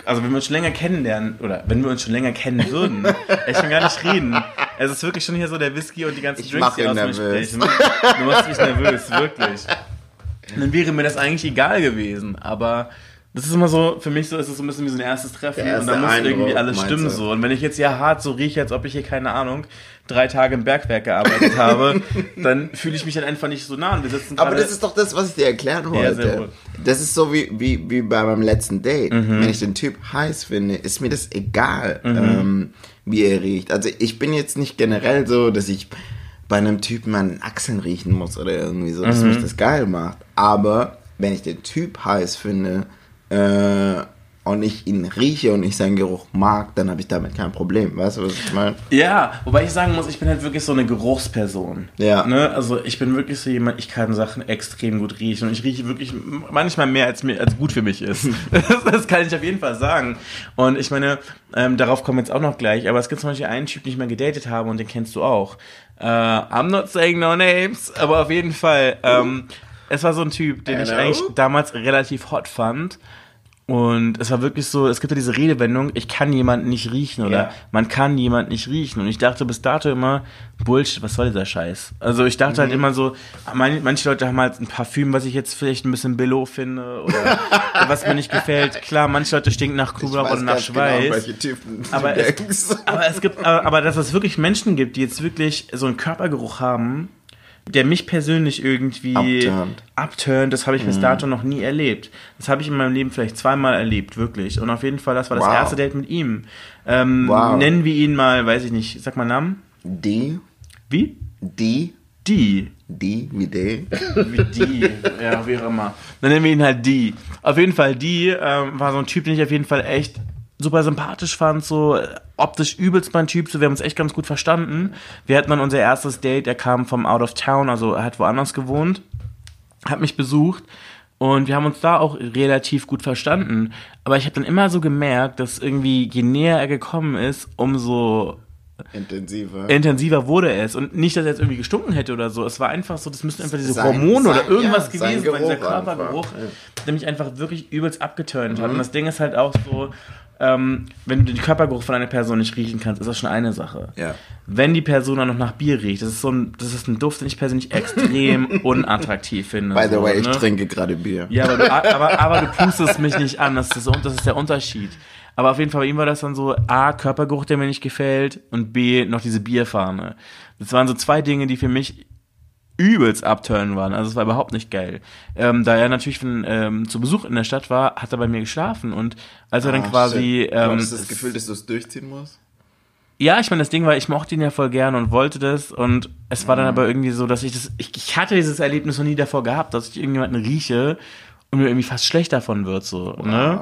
also wenn wir uns schon länger kennenlernen, oder wenn wir uns schon länger kennen würden, (laughs) (laughs) ich kann gar nicht reden. Es ist wirklich schon hier so der Whisky und die ganzen Ich Drinks, die aus mir nervös. sprechen. Du machst mich nervös, wirklich. (laughs) dann wäre mir das eigentlich egal gewesen. Aber das ist immer so, für mich so ist es so ein bisschen wie so ein erstes Treffen und da muss Eindruck, irgendwie alles stimmen so. Und wenn ich jetzt ja hart so rieche, als ob ich hier, keine Ahnung, drei Tage im Bergwerk gearbeitet habe, (laughs) dann fühle ich mich dann einfach nicht so nah und wir sitzen Aber das ist doch das, was ich dir erklären wollte. das ist so wie, wie, wie bei meinem letzten Date. Mhm. Wenn ich den Typ heiß finde, ist mir das egal, ähm, wie er riecht. Also ich bin jetzt nicht generell so, dass ich bei einem Typen an Achseln riechen muss oder irgendwie so, dass Mhm. mich das geil macht. Aber wenn ich den Typ heiß finde äh, und ich ihn rieche und ich seinen Geruch mag, dann habe ich damit kein Problem. Weißt du, was ich meine? Ja, wobei ich sagen muss, ich bin halt wirklich so eine Geruchsperson. Ja. Ne? Also ich bin wirklich so jemand, ich kann Sachen extrem gut riechen und ich rieche wirklich manchmal mehr, als mir als gut für mich ist. das, (laughs) (laughs) das kann ich auf jeden Fall sagen. Und ich meine, ähm, darauf kommen wir jetzt auch noch gleich, aber es gibt zum Beispiel einen Typ, den ich mal gedatet habe und den kennst du auch. Äh, I'm not saying no names, aber auf jeden Fall, ähm, es war so ein Typ, den ich Hello? eigentlich damals relativ hot fand. Und es war wirklich so, es gibt ja diese Redewendung, ich kann jemanden nicht riechen oder Ja. man kann jemanden nicht riechen. Und ich dachte bis dato immer, Bullshit, was soll dieser Scheiß? Also ich dachte Mhm. halt immer so, man, manche Leute haben halt ein Parfüm, was ich jetzt vielleicht ein bisschen billow finde oder (laughs) was mir nicht gefällt. Klar, manche Leute stinken nach Knoblauch oder nach ganz Schweiß. Genau, aber, es, aber es gibt, aber, aber dass es wirklich Menschen gibt, die jetzt wirklich so einen Körpergeruch haben, der mich persönlich irgendwie Upturnt. upturnt, das habe ich bis dato noch nie erlebt. Das habe ich in meinem Leben vielleicht zweimal erlebt, wirklich. Und auf jeden Fall, das war das Wow. erste Date mit ihm. Ähm, Wow. Nennen wir ihn mal, weiß ich nicht, sag mal Namen. Die, Wie? die, Die. die, wie die. Wie die, ja, wie auch immer. Dann nennen wir ihn halt die. Auf jeden Fall, die ähm, war so ein Typ, den ich auf jeden Fall echt super sympathisch fand, so äh, optisch übelst mein Typ, so wir haben uns echt ganz gut verstanden. Wir hatten dann unser erstes Date, er kam vom Out of Town, also er hat woanders gewohnt, hat mich besucht und wir haben uns da auch relativ gut verstanden. Aber ich habe dann immer so gemerkt, dass irgendwie, je näher er gekommen ist, umso Intensiver. intensiver wurde es. Und nicht, dass er jetzt irgendwie gestunken hätte oder so. Es war einfach so, das müssten einfach diese Sein- Hormone sein- oder irgendwas ja, sein gewesen sein, dieser einfach. Körpergeruch, der mich einfach wirklich übelst abgeturnt Mhm. hat. Und das Ding ist halt auch so, ähm, wenn du den Körpergeruch von einer Person nicht riechen kannst, ist das schon eine Sache. Ja. Wenn die Person dann noch nach Bier riecht, das ist so ein, das ist ein Duft, den ich persönlich extrem (laughs) unattraktiv finde. By the so, way, ich ne? trinke gerade Bier. Ja, aber du, (laughs) aber, aber du pustest mich nicht an. Das ist, das ist der Unterschied. Aber auf jeden Fall bei ihm war das dann so, A, Körpergeruch, der mir nicht gefällt und B, noch diese Bierfahne. Das waren so zwei Dinge, die für mich übelst abturnen waren. Also es war überhaupt nicht geil. Ähm, da er natürlich von, ähm, zu Besuch in der Stadt war, hat er bei mir geschlafen und als er dann Ah, quasi... shit. Du Ähm, hattest das Gefühl, dass du es durchziehen musst? ja, ich meine, das Ding war, ich mochte ihn ja voll gern und wollte das und es war dann Mhm. aber irgendwie so, dass ich das, ich, ich hatte dieses Erlebnis noch nie davor gehabt, dass ich irgendjemanden rieche und mir irgendwie fast schlecht davon wird, so, ne?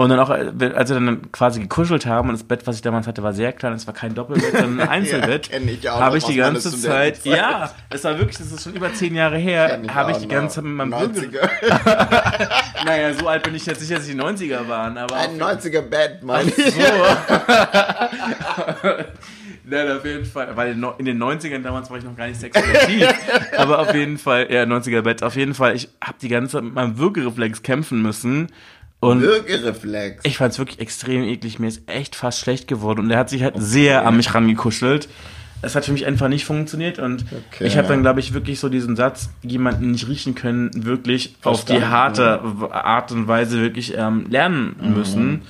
Und dann auch, äh, als wir dann quasi gekuschelt haben und das Bett, was ich damals hatte, war sehr klein, es war kein Doppelbett, sondern ein (laughs) Einzelbett, kenn ich auch habe ich die ganze Zeit, Studentenzeit. ja, es war wirklich, das ist schon über zehn Jahre her, habe ich die ganze Zeit mit meinem Bürger, 90er. (laughs) naja, so alt bin ich jetzt nicht, dass ich die 90er waren, aber Ein 90er Bett, meine ich. so. (laughs) Nein, auf jeden Fall. Weil in den 90ern damals war ich noch gar nicht sexuell Aber auf jeden Fall, ja, 90er Bett. Auf jeden Fall, ich habe die ganze Zeit mit meinem Würgereflex kämpfen müssen. Und Würgereflex. ich fand es wirklich extrem eklig. Mir ist echt fast schlecht geworden. Und er hat sich halt sehr an mich rangekuschelt. Es hat für mich einfach nicht funktioniert. Und Okay. ich habe dann, glaube ich, wirklich so diesen Satz, jemanden nicht riechen können, wirklich auf die Verstanden, harte Art und Weise wirklich ähm, lernen müssen.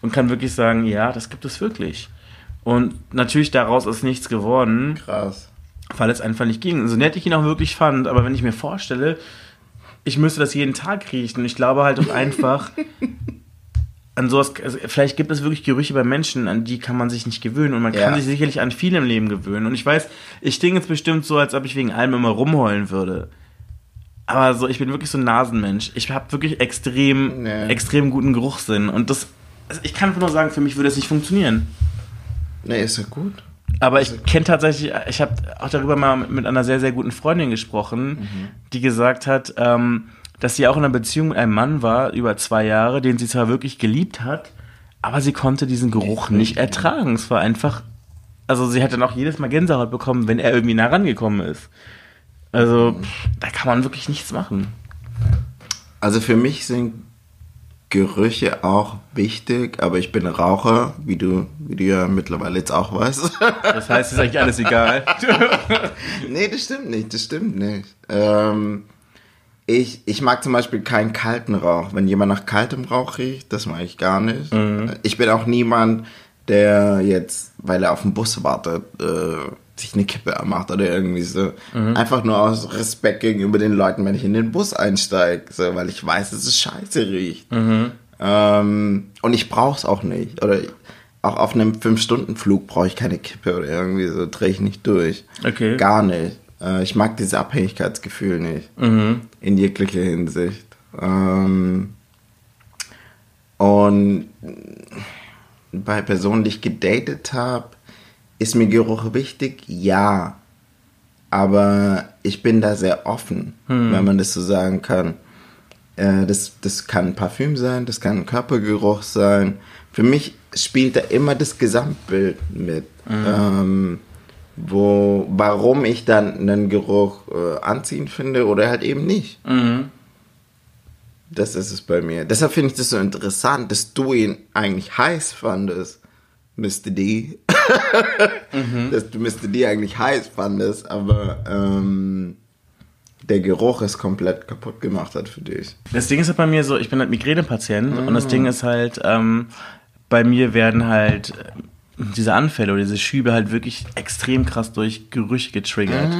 Und kann wirklich sagen, ja, das gibt es wirklich. Und natürlich daraus ist nichts geworden Krass. weil es einfach nicht ging. So nett ich ihn auch wirklich fand, aber wenn ich mir vorstelle, ich müsste das jeden Tag riechen und ich glaube halt auch (laughs) einfach an sowas, also vielleicht gibt es wirklich Gerüche bei Menschen, an die kann man sich nicht gewöhnen und man kann Ja. sich sicherlich an viel im Leben gewöhnen und ich weiß, ich denke jetzt bestimmt so, als ob ich wegen allem immer rumheulen würde. Aber so, ich bin wirklich so ein Nasenmensch. Ich habe wirklich extrem, Nee. extrem guten Geruchssinn und das, also ich kann einfach nur sagen, für mich würde es nicht funktionieren. Nee, ist ja gut. Aber ich kenne tatsächlich, ich habe auch darüber mal mit einer sehr, sehr guten Freundin gesprochen, Mhm. die gesagt hat, ähm, dass sie auch in einer Beziehung mit einem Mann war, über zwei Jahre, den sie zwar wirklich geliebt hat, aber sie konnte diesen Geruch nicht ertragen. Es war einfach, also sie hat dann auch jedes Mal Gänsehaut bekommen, wenn er irgendwie nah rangekommen ist. Also, Mhm. da kann man wirklich nichts machen. Also für mich sind Gerüche auch wichtig, aber ich bin Raucher, wie du, wie du ja mittlerweile jetzt auch weißt. (laughs) Das heißt, es ist eigentlich alles egal. (laughs) nee, das stimmt nicht, das stimmt nicht. Ähm, ich, ich mag zum Beispiel keinen kalten Rauch. Wenn jemand nach kaltem Rauch riecht, das mag ich gar nicht. Ich bin auch niemand, der jetzt, weil er auf den Bus wartet, äh, sich eine Kippe macht oder irgendwie so. Einfach nur aus Respekt gegenüber den Leuten, wenn ich in den Bus einsteige, so, weil ich weiß, dass es scheiße riecht. Ähm, und ich brauch's auch nicht. Oder auch auf einem 5-Stunden-Flug brauche ich keine Kippe oder irgendwie so, drehe ich nicht durch. Okay. Gar nicht. Äh, ich mag dieses Abhängigkeitsgefühl nicht. In jeglicher Hinsicht. Ähm, und bei Personen, die ich gedatet habe, ist mir Geruch wichtig? Ja. Aber ich bin da sehr offen, wenn man das so sagen kann. Äh, das, das kann Parfüm sein, das kann Körpergeruch sein. Für mich spielt da immer das Gesamtbild mit. Ähm, wo, warum ich dann einen Geruch äh, anziehend finde oder halt eben nicht. Das ist es bei mir. Deshalb finde ich das so interessant, dass du ihn eigentlich heiß fandest, Mr. D. (laughs) Dass du Mr. D eigentlich heiß fandest, aber ähm, der Geruch es komplett kaputt gemacht hat für dich. Das Ding ist halt bei mir so, ich bin halt Migränepatient und das Ding ist halt, ähm, bei mir werden halt diese Anfälle oder diese Schübe halt wirklich extrem krass durch Gerüche getriggert.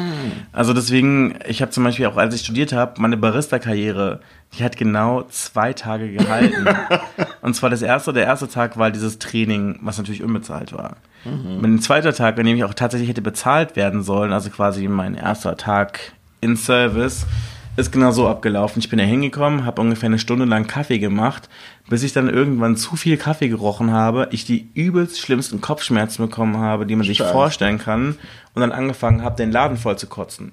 Also deswegen, ich habe zum Beispiel auch, als ich studiert habe, meine Barista-Karriere, die hat genau zwei Tage gehalten. (laughs) und zwar das erste, der erste Tag war dieses Training, was natürlich unbezahlt war. Und den zweiten Tag, an dem ich auch tatsächlich hätte bezahlt werden sollen, also quasi mein erster Tag in Service, ist genau so abgelaufen. Ich bin da hingekommen, habe ungefähr eine Stunde lang Kaffee gemacht, bis ich dann irgendwann zu viel Kaffee gerochen habe, ich die übelst schlimmsten Kopfschmerzen bekommen habe, die man sich vorstellen kann, und dann angefangen habe, den Laden voll zu kotzen.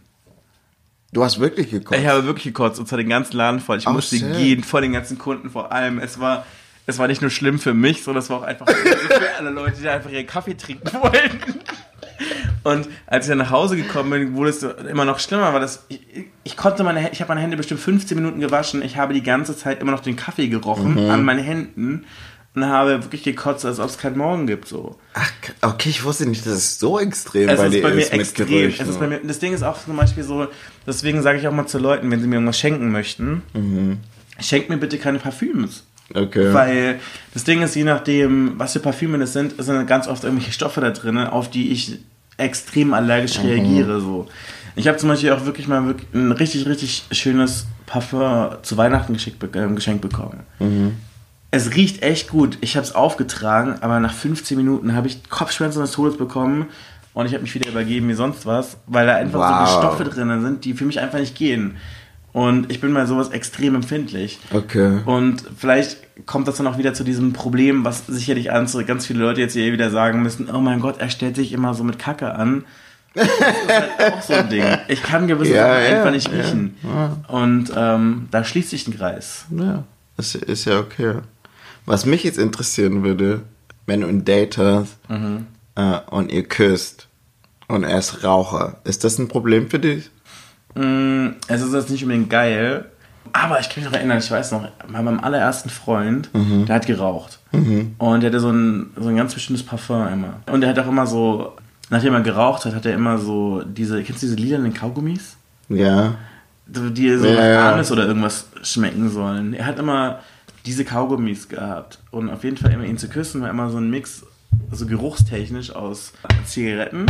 Du hast wirklich gekocht. Ich habe wirklich gekotzt, und zwar den ganzen Laden voll. Ich Oh, musste shit. gehen, vor den ganzen Kunden vor allem. Es war, es war nicht nur schlimm für mich, sondern es war auch einfach für alle Leute, die einfach ihren Kaffee trinken (laughs) wollten. Und als ich dann nach Hause gekommen bin, wurde es immer noch schlimmer, weil das, ich, ich konnte meine, ich habe meine Hände bestimmt 15 Minuten gewaschen. Ich habe die ganze Zeit immer noch den Kaffee gerochen Mhm. an meinen Händen und habe wirklich gekotzt, als ob es keinen Morgen gibt, so. Ach, okay, ich wusste nicht, dass es so extrem Es bei ist dir bei mir ist mit extrem. Gerüchen. Es ist bei mir, das Ding ist auch zum Beispiel so, deswegen sage ich auch mal zu Leuten, wenn sie mir irgendwas schenken möchten, schenkt mir bitte keine Parfüms. okay. Weil das Ding ist, je nachdem, was für Parfüme das sind, sind ganz oft irgendwelche Stoffe da drin, auf die ich extrem allergisch reagiere. So. Ich habe zum Beispiel auch wirklich mal wirklich ein richtig, richtig schönes Parfum zu Weihnachten geschickt, ähm, geschenkt bekommen. Es riecht echt gut. Ich habe es aufgetragen, aber nach 15 Minuten habe ich Kopfschmerzen des Todes bekommen und ich habe mich wieder übergeben wie sonst was, weil da einfach Wow. so Stoffe drin sind, die für mich einfach nicht gehen. Und ich bin bei sowas extrem empfindlich. Okay. Und vielleicht kommt das dann auch wieder zu diesem Problem, was sicherlich an, ganz viele Leute jetzt hier wieder sagen müssen, oh mein Gott, er stellt sich immer so mit Kacke an. Das ist halt auch so ein Ding. Ich kann gewisse Ja, Sachen ja, einfach nicht ja. riechen. Und ähm, da schließt sich ein Kreis. Ja, das ist ja okay. Was mich jetzt interessieren würde, wenn du ein Date hast Mhm. äh, und ihr küsst und er ist Raucher, ist das ein Problem für dich? Mm, Es ist jetzt nicht unbedingt geil, aber ich kann mich noch erinnern, ich weiß noch, bei meinem allerersten Freund, der hat geraucht. Und der hatte so ein, so ein ganz bestimmtes Parfum immer. Und der hat auch immer so, nachdem er geraucht hat, hat er immer so diese, kennst du diese lilanen Kaugummis? Ja. Die so Ja, nach ja. Anis oder irgendwas schmecken sollen. Er hat immer diese Kaugummis gehabt. Und auf jeden Fall immer ihn zu küssen war immer so ein Mix, so geruchstechnisch aus Zigaretten,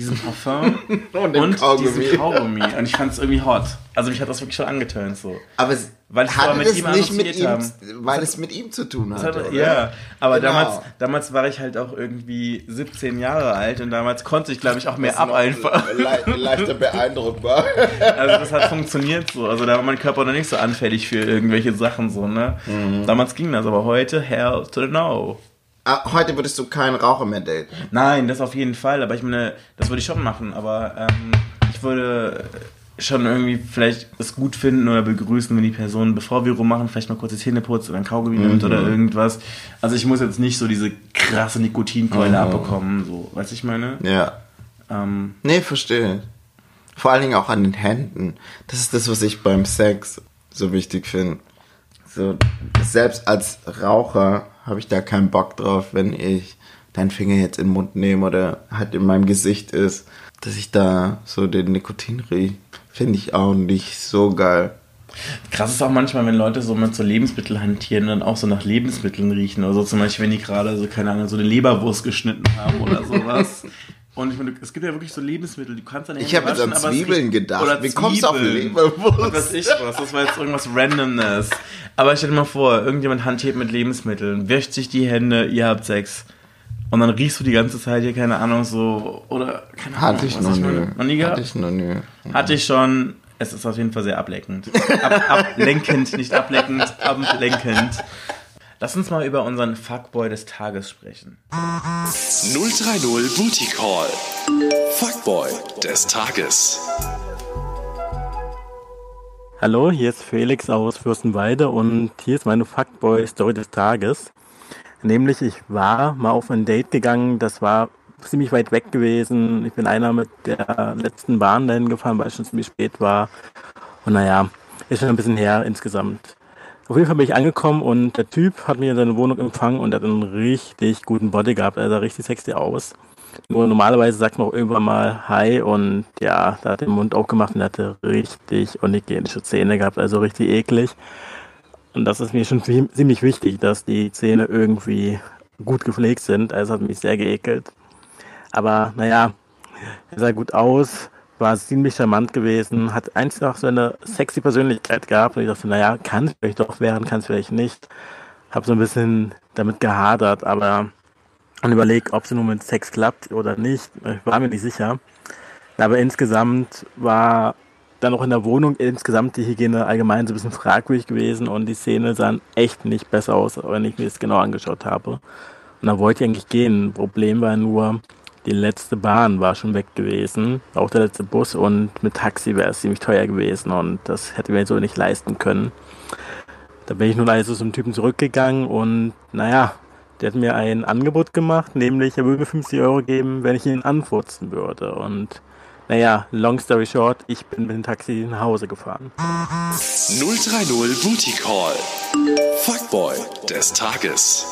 diesem Parfum (laughs) Und dem Kaugummi. diesem Kaugummi. Und ich fand es irgendwie hot. Also mich hat das wirklich schon angetönt so. Aber es Weil ich hatte mit ihm nicht mit ihm, assoziiert weil es mit ihm zu tun hatte. hat- oder? ja, aber Genau. damals, damals war ich halt auch irgendwie 17 Jahre alt und damals konnte ich, glaube ich, auch mehr ab einfach. Le leichter beeindruckbar. (laughs) Also das hat funktioniert so. Also da war mein Körper noch nicht so anfällig für irgendwelche Sachen so, ne? Mhm. Damals ging das, aber heute, hell to the no. Ah, Heute würdest du keinen Raucher mehr daten. Nein, das auf jeden Fall, aber ich meine, das würde ich schon machen, aber ähm, ich würde schon irgendwie vielleicht es gut finden oder begrüßen, wenn die Person, bevor wir rummachen, vielleicht mal kurz die Zähne putzt oder ein Kaugummi nimmt oder irgendwas. Also ich muss jetzt nicht so diese krasse Nikotinkeule abbekommen, so, weißt du, ich meine? Ja. Ähm, Nee, verstehe. Vor allen Dingen auch an den Händen. Das ist das, was ich beim Sex so wichtig finde. So, selbst als Raucher habe ich da keinen Bock drauf, wenn ich deinen Finger jetzt in den Mund nehme oder halt in meinem Gesicht ist, dass ich da so den Nikotin rieche. Finde ich auch nicht so geil. Krass ist auch manchmal, wenn Leute so mit so Lebensmitteln hantieren und dann auch so nach Lebensmitteln riechen. Oder so zum Beispiel, wenn die gerade so, keine Ahnung, so eine Leberwurst geschnitten haben oder sowas. (laughs) Und ich meine, es gibt ja wirklich so Lebensmittel, die kannst deine Ich Hände habe jetzt an Zwiebeln gedacht. Oder Wie kommst du auf. Leberwurst? Was ich was, das war jetzt irgendwas Randomness. Aber stell dir mal vor, irgendjemand hantiert mit Lebensmitteln, wäscht sich die Hände, ihr habt Sex. Und dann riechst du die ganze Zeit hier, keine Ahnung, so, oder, keine Ahnung. Hatte ich noch nie. meine. Noch nie gehabt? Hatte ich noch nie. Hatte ich schon. Es ist auf jeden Fall sehr ableckend. Ab, ablenkend, nicht ableckend, ablenkend. Lass uns mal über unseren Fuckboy des Tages sprechen. 030 Booty Call. Fuckboy des Tages. Hallo, hier ist Felix aus Fürstenwalde und hier ist meine Fuckboy-Story des Tages. Nämlich, ich war mal auf ein Date gegangen, das war ziemlich weit weg gewesen. Ich bin einer mit der letzten Bahn dahin gefahren, weil es schon ziemlich spät war. Und naja, ist schon ein bisschen her insgesamt. Auf jeden Fall bin ich angekommen und der Typ hat mir in seine Wohnung empfangen und hat einen richtig guten Body gehabt. Er sah richtig sexy aus. Nur normalerweise sagt man auch irgendwann mal Hi und ja, da hat den Mund aufgemacht und er hatte richtig unhygienische Zähne gehabt, also richtig eklig. Und das ist mir schon zie- ziemlich wichtig, dass die Zähne irgendwie gut gepflegt sind. Also hat mich sehr geekelt. Aber naja, er sah gut aus, war ziemlich charmant gewesen, hat einfach so eine sexy Persönlichkeit gehabt. Und ich dachte, naja, kann es vielleicht doch werden, kann es vielleicht nicht. Hab so ein bisschen damit gehadert, aber und überlegt, ob es nur mit Sex klappt oder nicht. Ich war mir nicht sicher. Aber insgesamt war dann auch in der Wohnung insgesamt die Hygiene allgemein so ein bisschen fragwürdig gewesen und die Szene sahen echt nicht besser aus, wenn ich mir das genau angeschaut habe. Und dann wollte ich eigentlich gehen. Problem war nur, die letzte Bahn war schon weg gewesen, auch der letzte Bus und mit Taxi wäre es ziemlich teuer gewesen und das hätte mir so nicht leisten können. Da bin ich nun also zum Typen zurückgegangen und naja, der hat mir ein Angebot gemacht, nämlich er würde mir 50 Euro geben, wenn ich ihn anfurzen würde. Und naja, long story short, ich bin mit dem Taxi nach Hause gefahren. 030 Booty Call. Fuckboy des Tages.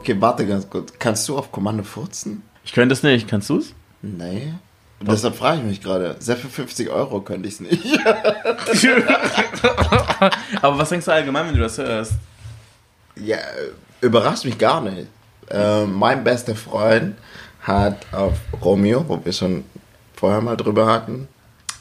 Okay, warte ganz kurz. Kannst du auf Kommando furzen? Ich könnte es nicht, kannst du es? Nee. Deshalb frage ich mich gerade. Selbst für 50 Euro könnte ich es nicht. (laughs) Aber was denkst du allgemein, wenn du das hörst? Ja, überrascht mich gar nicht. Äh, mein bester Freund hat auf Romeo, wo wir schon vorher mal drüber hatten,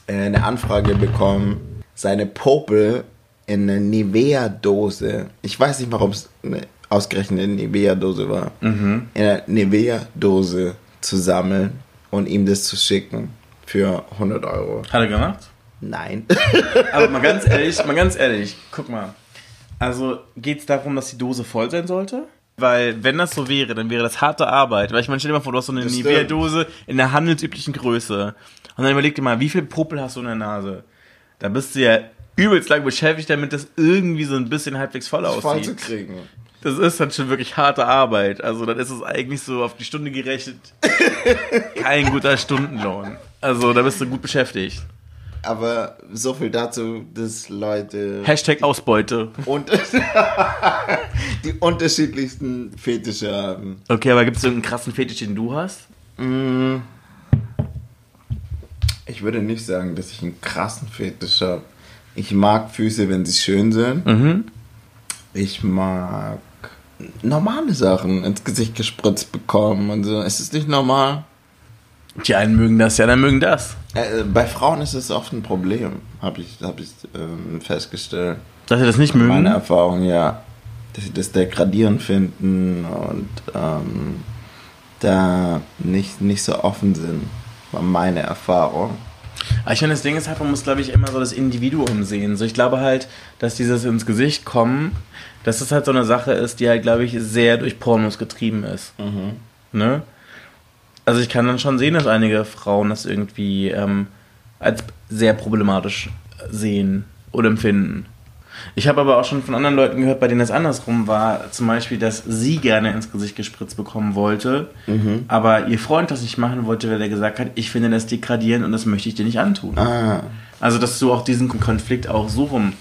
äh, eine Anfrage bekommen, seine Popel in eine Nivea-Dose. Ich weiß nicht, warum es eine ausgerechnet eine Nivea-Dose war. In eine Nivea-Dose zu sammeln und ihm das zu schicken für 100 Euro. Hat er gemacht? Nein. (laughs) Aber mal ganz ehrlich, (laughs) mal ganz ehrlich, guck mal. Also geht es darum, dass die Dose voll sein sollte? Weil wenn das so wäre, dann wäre das harte Arbeit. Weil ich meine, stell dir mal vor, du hast so eine. Nivea-Dose in der handelsüblichen Größe. Und dann überleg dir mal, wie viel Popel hast du in der Nase? Da bist du ja übelst lang beschäftigt, damit das irgendwie so ein bisschen halbwegs voll voll zu aussieht. kriegen. Das ist dann schon wirklich harte Arbeit. Also dann ist es eigentlich so auf die Stunde gerechnet (laughs) kein guter Stundenlohn. Also da bist du gut beschäftigt. Aber so viel dazu, dass Leute Hashtag Ausbeute. und (laughs) die unterschiedlichsten Fetische haben. Okay, aber gibt es irgendeinen krassen Fetisch, den du hast? Ich würde nicht sagen, dass ich einen krassen Fetisch habe. Ich mag Füße, wenn sie schön sind. Mhm. Ich mag normale Sachen ins Gesicht gespritzt bekommen und so. Ist es nicht normal? Die einen mögen das, ja, dann mögen das. Äh, bei Frauen ist es oft ein Problem, habe ich, hab ich ähm, festgestellt. Dass sie das nicht mögen? Meine Erfahrung, ja. Dass sie das degradierend finden und ähm, da nicht, nicht so offen sind. War meine Erfahrung. Aber ich finde, das Ding ist halt, man muss, glaube ich, immer so das Individuum sehen. So, ich glaube halt, dass dieses ins Gesicht kommen, dass das halt so eine Sache ist, die halt, glaube ich, sehr durch Pornos getrieben ist. Ne? Also ich kann dann schon sehen, dass einige Frauen das irgendwie ähm, als sehr problematisch sehen oder empfinden. Ich habe aber auch schon von anderen Leuten gehört, bei denen es andersrum war. Zum Beispiel, dass sie gerne ins Gesicht gespritzt bekommen wollte, aber ihr Freund das nicht machen wollte, weil er gesagt hat, ich finde das degradierend und das möchte ich dir nicht antun. Ah, Also, dass du auch diesen Konflikt auch so rum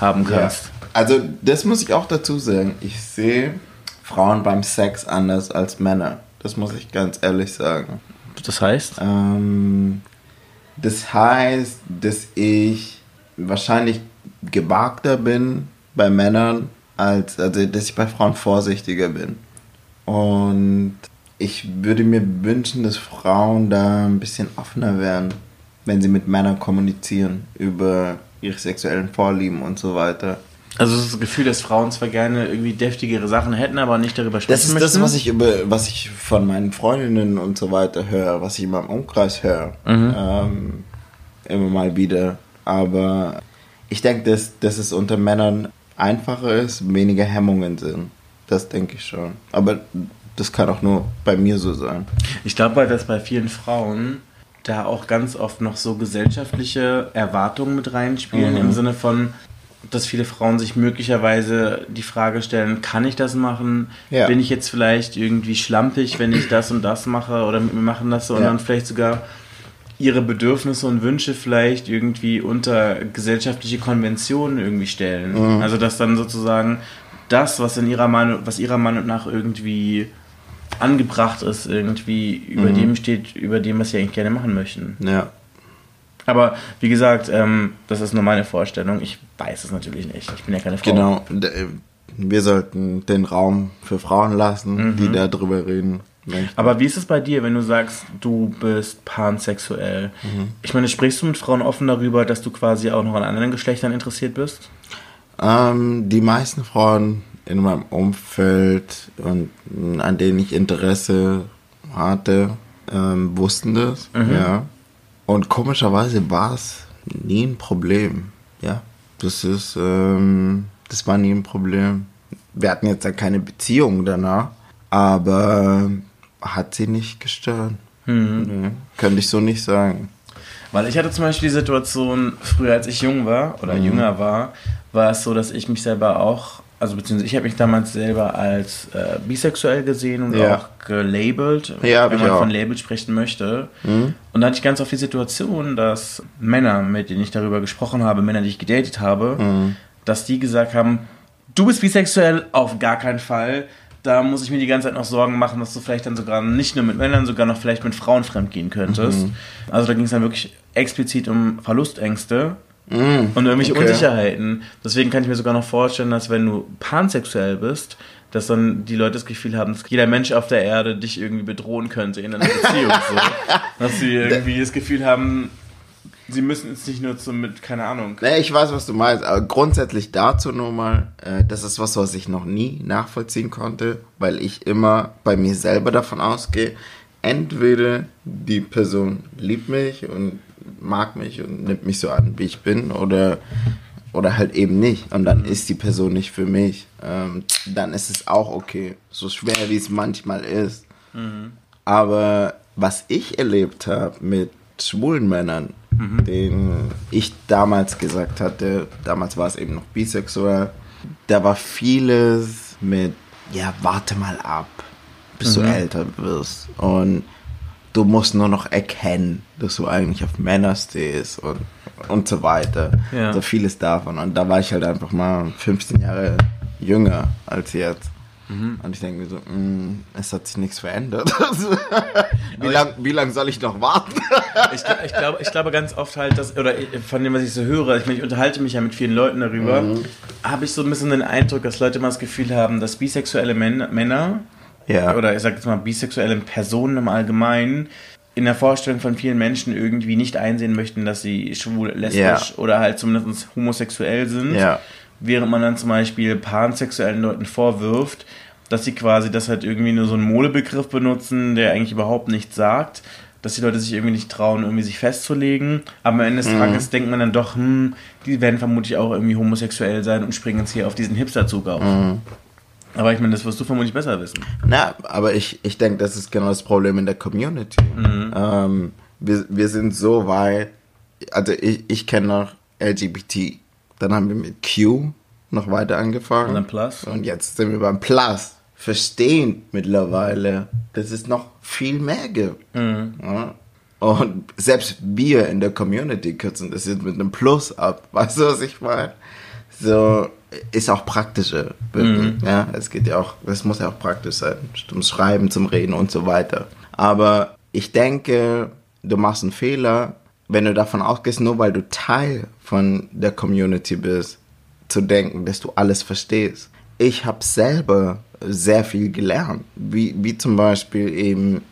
haben ja. Also, das muss ich auch dazu sagen. Ich sehe Frauen beim Sex anders als Männer. Das muss ich ganz ehrlich sagen. Das heißt? Ähm, das heißt, dass ich wahrscheinlich gewagter bin bei Männern, als also dass ich bei Frauen vorsichtiger bin. Und ich würde mir wünschen, dass Frauen da ein bisschen offener werden, wenn sie mit Männern kommunizieren über ihre sexuellen Vorlieben und so weiter. Also, das Gefühl, dass Frauen zwar gerne irgendwie deftigere Sachen hätten, aber nicht darüber sprechen Das ist das, möchten. was ich über, was ich von meinen Freundinnen und so weiter höre, was ich in meinem Umkreis höre. Ähm, immer mal wieder. Aber ich denke, dass, dass es unter Männern einfacher ist, weniger Hemmungen sind. Das denke ich schon. Aber das kann auch nur bei mir so sein. Ich glaube halt, dass bei vielen Frauen da auch ganz oft noch so gesellschaftliche Erwartungen mit reinspielen, Mhm. im Sinne von, dass viele Frauen sich möglicherweise die Frage stellen, kann ich das machen? Ja. Bin ich jetzt vielleicht irgendwie schlampig, wenn ich das und das mache oder mit mir machen lasse und Ja. dann vielleicht sogar ihre Bedürfnisse und Wünsche vielleicht irgendwie unter gesellschaftliche Konventionen irgendwie stellen. Mhm. Also dass dann sozusagen das, was in ihrer Meinung, was ihrer Meinung nach irgendwie angebracht ist, irgendwie über Mhm. dem steht, über dem, was sie eigentlich gerne machen möchten. Ja. Aber wie gesagt, ähm, das ist nur meine Vorstellung. Ich weiß es natürlich nicht. Ich bin ja keine Frau. Genau. Äh, wir sollten den Raum für Frauen lassen, die da drüber reden. Aber wie ist es bei dir, wenn du sagst, du bist pansexuell? Ich meine, sprichst du mit Frauen offen darüber, dass du quasi auch noch an anderen Geschlechtern interessiert bist? Ähm, die meisten Frauen in meinem Umfeld und an denen ich Interesse hatte, ähm, wussten das, ja. Und komischerweise war es nie ein Problem, ja. Das ist, ähm, das war nie ein Problem. Wir hatten jetzt ja keine Beziehung danach, aber hat sie nicht gestört. Nee, könnte ich so nicht sagen. Weil ich hatte zum Beispiel die Situation, früher als ich jung war oder jünger war, war es so, dass ich mich selber auch, also beziehungsweise ich habe mich damals selber als äh, bisexuell gesehen und Ja. auch gelabelt, Ja, wenn man auch. von Label sprechen möchte. Und da hatte ich ganz oft die Situation, dass Männer, mit denen ich darüber gesprochen habe, Männer, die ich gedatet habe, dass die gesagt haben, du bist bisexuell, auf gar keinen Fall. Da muss ich mir die ganze Zeit noch Sorgen machen, dass du vielleicht dann sogar nicht nur mit Männern, sogar noch vielleicht mit Frauen fremdgehen könntest. Also da ging es dann wirklich explizit um Verlustängste und irgendwelche okay. Unsicherheiten. Deswegen kann ich mir sogar noch vorstellen, dass wenn du pansexuell bist, dass dann die Leute das Gefühl haben, dass jeder Mensch auf der Erde dich irgendwie bedrohen könnte in einer Beziehung. so. (laughs) Dass sie irgendwie das Gefühl haben, sie müssen jetzt nicht nur zum mit, keine Ahnung. Nee, ich weiß, was du meinst. Aber grundsätzlich dazu nur mal, äh, das ist was, was ich noch nie nachvollziehen konnte, weil ich immer bei mir selber davon ausgehe, entweder die Person liebt mich und mag mich und nimmt mich so an, wie ich bin, oder, oder halt eben nicht. Und dann ist die Person nicht für mich. Ähm, dann ist es auch okay. So schwer, wie es manchmal ist. Aber was ich erlebt habe mit schwulen Männern, denen ich damals gesagt hatte, damals war es eben noch bisexuell, da war vieles mit, ja, warte mal ab, bis du älter wirst. Und du musst nur noch erkennen, dass du eigentlich auf Männer stehst und, und so weiter. Ja. So vieles davon. Und da war ich halt einfach mal 15 Jahre jünger als jetzt. Und ich denke mir so, mm, es hat sich nichts verändert. (laughs) wie lange wie lang soll ich noch warten? Ich, ich, glaube, ich glaube ganz oft halt, dass, oder von dem, was ich so höre, ich, meine, ich unterhalte mich ja mit vielen Leuten darüber, habe ich so ein bisschen den Eindruck, dass Leute immer das Gefühl haben, dass bisexuelle Män Männer, ja. oder ich sage jetzt mal bisexuelle Personen im Allgemeinen, in der Vorstellung von vielen Menschen irgendwie nicht einsehen möchten, dass sie schwul, lesbisch Ja. oder halt zumindest homosexuell sind. Ja. Während man dann zum Beispiel pansexuellen Leuten vorwirft, dass sie quasi das halt irgendwie nur so einen Modebegriff benutzen, der eigentlich überhaupt nichts sagt. Dass die Leute sich irgendwie nicht trauen, irgendwie sich festzulegen. Aber am Ende des Tages denkt man dann doch, hm, die werden vermutlich auch irgendwie homosexuell sein und springen jetzt hier auf diesen Hipsterzug auf. Aber ich meine, das wirst du vermutlich besser wissen. Na, aber ich, ich denke, das ist genau das Problem in der Community. Ähm, wir, wir sind so weit, also ich, ich kenne noch LGBT, dann haben wir mit Q noch weiter angefangen. Und dann Plus. Und jetzt sind wir beim Plus. Verstehen mittlerweile, dass es noch viel mehr gibt. Ja. Und selbst wir in der Community kürzen das jetzt mit einem Plus ab. Weißt du, was ich meine? So ist auch praktischer. wirklich, Ja, es geht ja auch, es muss ja auch praktisch sein. Zum Schreiben, zum Reden und so weiter. Aber ich denke, du machst einen Fehler, wenn du davon ausgehst, nur weil du Teil von der Community bist, zu denken, dass du alles verstehst. Ich habe selber sehr viel gelernt, wie, wie zum Beispiel eben,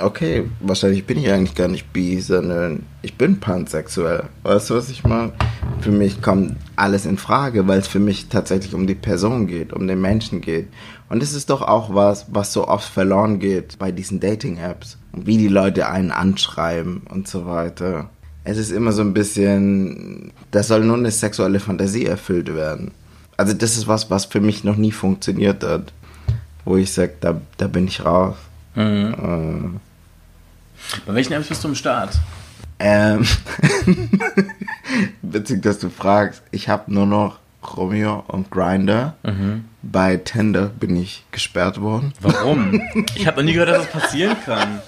okay, wahrscheinlich bin ich eigentlich gar nicht bi, sondern ich bin pansexuell. Weißt du, was ich meine? Für mich kommt alles in Frage, weil es für mich tatsächlich um die Person geht, um den Menschen geht. Und es ist doch auch was, was so oft verloren geht bei diesen Dating-Apps. Und wie die Leute einen anschreiben und so weiter. Es ist immer so ein bisschen, da soll nur eine sexuelle Fantasie erfüllt werden. Also das ist was, was für mich noch nie funktioniert hat. Wo ich sage, da, da bin ich raus. Bei welchen Apps bist du im Start? Ähm, (laughs) witzig, dass du fragst. Ich habe nur noch Romeo und Grinder. Bei Tinder bin ich gesperrt worden. Warum? (laughs) Ich habe noch nie gehört, dass das passieren kann.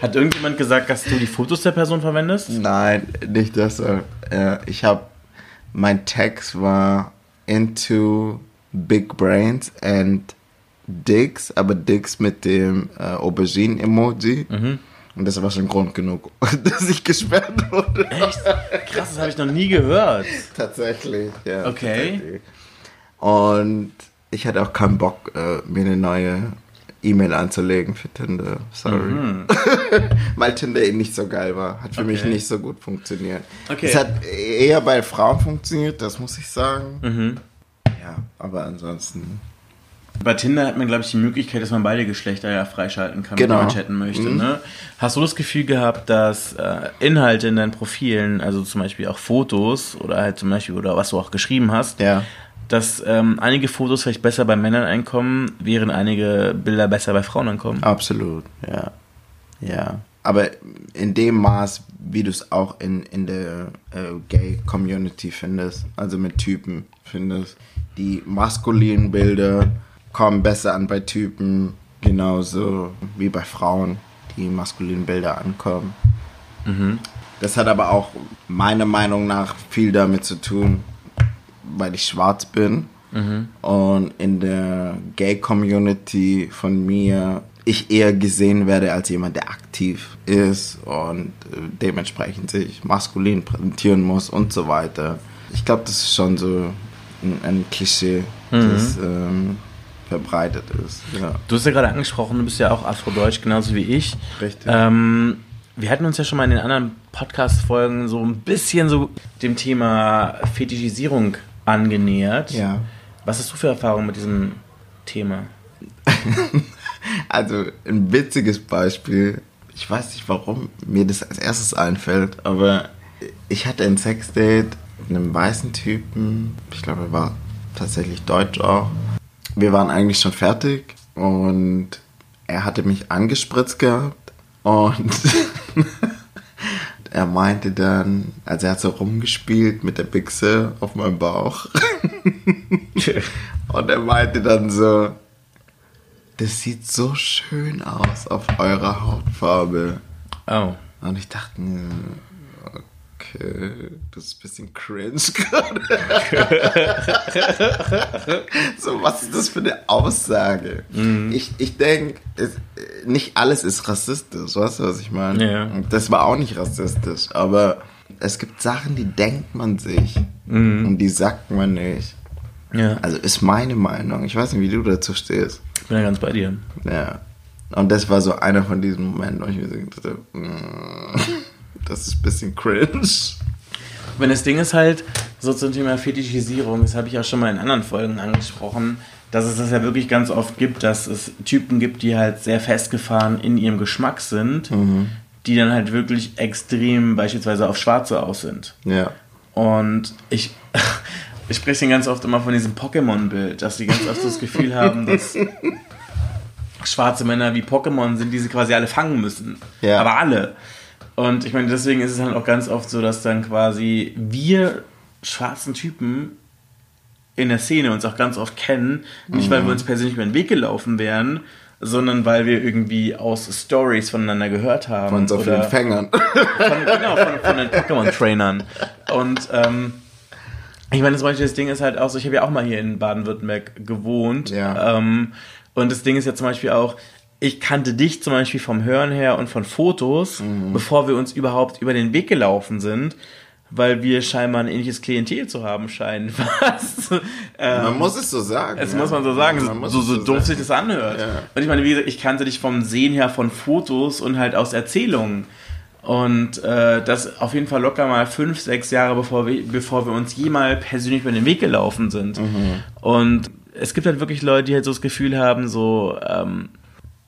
Hat irgendjemand gesagt, dass du die Fotos der Person verwendest? Nein, nicht deshalb. Äh, ich habe, mein Text war into big brains and dicks, aber dicks mit dem äh, Aubergine-Emoji. Und das war schon Grund genug, (laughs) dass ich gesperrt wurde. Echt? Krass, das habe ich noch nie gehört. Tatsächlich, ja. Okay. tatsächlich. Und ich hatte auch keinen Bock, äh, mir eine neue E-Mail anzulegen für Tinder. Sorry. Mhm. (laughs) Weil Tinder eben nicht so geil war. Hat für mich Okay. nicht so gut funktioniert. Okay. Es hat eher bei Frauen funktioniert, das muss ich sagen. Mhm. Ja, aber ansonsten. Bei Tinder hat man, glaube ich, die Möglichkeit, dass man beide Geschlechter ja freischalten kann, Genau. wenn man chatten möchte. Mhm. Ne? Hast du das Gefühl gehabt, dass äh, Inhalte in deinen Profilen, also zum Beispiel auch Fotos oder halt zum Beispiel, oder was du auch geschrieben hast, Ja. dass ähm, einige Fotos vielleicht besser bei Männern einkommen, während einige Bilder besser bei Frauen ankommen? Absolut, ja. Ja. Aber in dem Maß, wie du es auch in, in der äh, Gay-Community findest, also mit Typen findest. Die maskulinen Bilder kommen besser an bei Typen, genauso wie bei Frauen, die maskulinen Bilder ankommen. Das hat aber auch meiner Meinung nach viel damit zu tun, weil ich schwarz bin und in der Gay-Community von mir ich eher gesehen werde als jemand, der aktiv ist und äh, dementsprechend sich maskulin präsentieren muss und so weiter. Ich glaube, das ist schon so ein, ein Klischee, das ähm, verbreitet ist. Ja. Du hast ja gerade angesprochen, du bist ja auch Afrodeutsch, genauso wie ich. Richtig. Ähm, wir hatten uns ja schon mal in den anderen Podcast-Folgen so ein bisschen so dem Thema Fetischisierung angenähert. Ja. Was hast du für Erfahrungen mit diesem Thema? (laughs) Also ein witziges Beispiel. Ich weiß nicht, warum mir das als erstes einfällt, aber ich hatte ein Sexdate mit einem weißen Typen. Ich glaube, er war tatsächlich deutsch auch. Wir waren eigentlich schon fertig und er hatte mich angespritzt gehabt und (laughs) er meinte dann, also er hat so rumgespielt mit der Bichse auf meinem Bauch (laughs) und er meinte dann so, das sieht so schön aus auf eurer Hautfarbe. Oh. Und ich dachte okay, das ist ein bisschen cringe (laughs) gerade. so, was ist das für eine Aussage? Ich, ich denke, nicht alles ist rassistisch, weißt du, was ich meine? Ja. Das war auch nicht rassistisch, aber es gibt Sachen, die denkt man sich und die sagt man nicht. Ja, Also ist meine Meinung. Ich weiß nicht, wie du dazu stehst. ich bin ja ganz bei dir. Ja. Und das war so einer von diesen Momenten, wo ich mir so gedacht habe, das ist ein bisschen cringe. Wenn das Ding ist halt, so zum Thema Fetischisierung, das habe ich auch schon mal in anderen Folgen angesprochen, dass es das ja wirklich ganz oft gibt, dass es Typen gibt, die halt sehr festgefahren in ihrem Geschmack sind, die dann halt wirklich extrem beispielsweise auf Schwarze aus sind. Ja. Und ich, (laughs) ich spreche ganz oft immer von diesem Pokémon-Bild, dass die ganz oft das Gefühl (laughs) haben, dass schwarze Männer wie Pokémon sind, die sie quasi alle fangen müssen. Ja. Aber alle. Und ich meine, deswegen ist es halt auch ganz oft so, dass dann quasi wir schwarzen Typen in der Szene uns auch ganz oft kennen, nicht weil wir uns persönlich über den Weg gelaufen wären, sondern weil wir irgendwie aus Stories voneinander gehört haben. Von so vielen Fängern. von, genau, von, von den Pokémon-Trainern. Und ähm, ich meine, zum Beispiel das Ding ist halt auch so, ich habe ja auch mal hier in Baden-Württemberg gewohnt. Ja. Ähm, und das Ding ist ja zum Beispiel auch, ich kannte dich zum Beispiel vom Hören her und von Fotos, Mhm. bevor wir uns überhaupt über den Weg gelaufen sind, weil wir scheinbar ein ähnliches Klientel zu haben scheinen. (laughs) Was? Ähm, Man muss es so sagen. das ja. muss man so sagen, Man so, es so doof sich das anhört. Ja. Und ich meine, wie gesagt, ich kannte dich vom Sehen her von Fotos und halt aus Erzählungen. Und äh, das auf jeden Fall locker mal fünf, sechs Jahre, bevor wir, bevor wir uns jemals persönlich über den Weg gelaufen sind. Mhm. Und es gibt halt wirklich Leute, die halt so das Gefühl haben, so, ähm,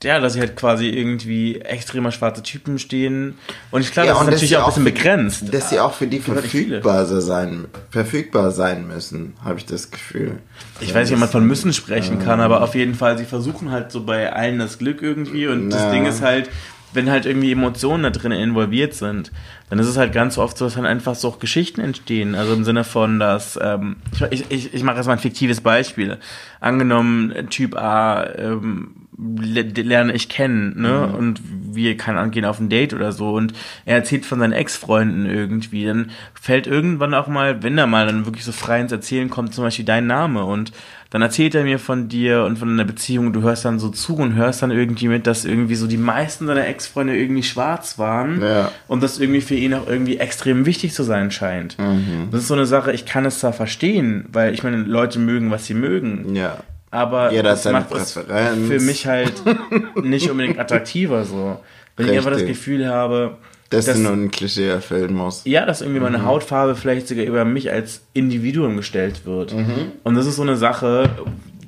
ja, dass sie halt quasi irgendwie extremer schwarze Typen stehen. Und ich glaube, Ja, das ist natürlich auch ein bisschen für- begrenzt. Dass sie auch für die viele. verfügbar sein, verfügbar sein müssen, habe ich das Gefühl. Ich weiß nicht, ob man von müssen sprechen kann, aber auf jeden Fall, sie versuchen halt so bei allen das Glück irgendwie und das Ja. Ding ist halt, wenn halt irgendwie Emotionen da drin involviert sind, dann ist es halt ganz oft so, dass dann einfach so auch Geschichten entstehen. Also im Sinne von, dass, ähm, ich, ich, ich mache jetzt mal ein fiktives Beispiel. Angenommen, Typ A ähm, lerne ich kennen, ne? Und wir kann angehen auf ein Date oder so und er erzählt von seinen Ex-Freunden irgendwie, dann fällt irgendwann auch mal, wenn er mal dann wirklich so frei ins Erzählen kommt, zum Beispiel dein Name und dann erzählt er mir von dir und von deiner Beziehung. Du hörst dann so zu und hörst dann irgendwie mit, dass irgendwie so die meisten seiner Ex-Freunde irgendwie schwarz waren Ja. und das irgendwie für ihn auch irgendwie extrem wichtig zu sein scheint. Mhm. Das ist so eine Sache, ich kann es zwar verstehen, weil ich meine, Leute mögen, was sie mögen. Ja. Aber hat das seine macht es für mich halt (laughs) nicht unbedingt attraktiver so. Wenn ich einfach das Richtig. Gefühl habe, Dass dass, du nur ein Klischee erfüllen musst. ja, dass irgendwie Mhm. meine Hautfarbe vielleicht sogar über mich als Individuum gestellt wird. Mhm. Und das ist so eine Sache,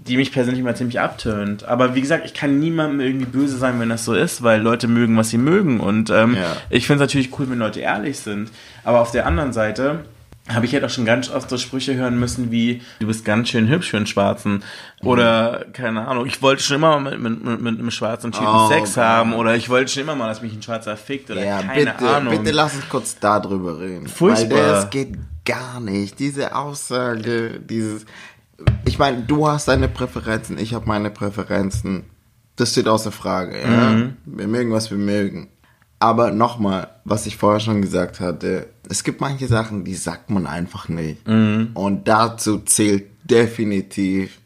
die mich persönlich mal ziemlich abtönt. Aber wie gesagt, ich kann niemandem irgendwie böse sein, wenn das so ist, weil Leute mögen, was sie mögen. Und ähm, Ja. ich finde es natürlich cool, wenn Leute ehrlich sind. Aber auf der anderen Seite habe ich halt auch schon ganz oft so Sprüche hören müssen wie, du bist ganz schön hübsch für einen Schwarzen. Oder, keine Ahnung, ich wollte schon immer mal mit, mit, mit, einem schwarzen Typen Oh Sex Gott. haben. Oder ich wollte schon immer mal, dass mich ein Schwarzer fickt. Oder Ja, keine bitte, Ahnung. bitte lass uns kurz darüber reden. Furchtbar. Weil das geht gar nicht. Diese Aussage, dieses. Ich meine, du hast deine Präferenzen, ich habe meine Präferenzen. Das steht außer Frage. Ja? Mhm. Wir mögen, was wir mögen. Aber nochmal, was ich vorher schon gesagt hatte, es gibt manche Sachen, die sagt man einfach nicht. Mhm. Und dazu zählt definitiv,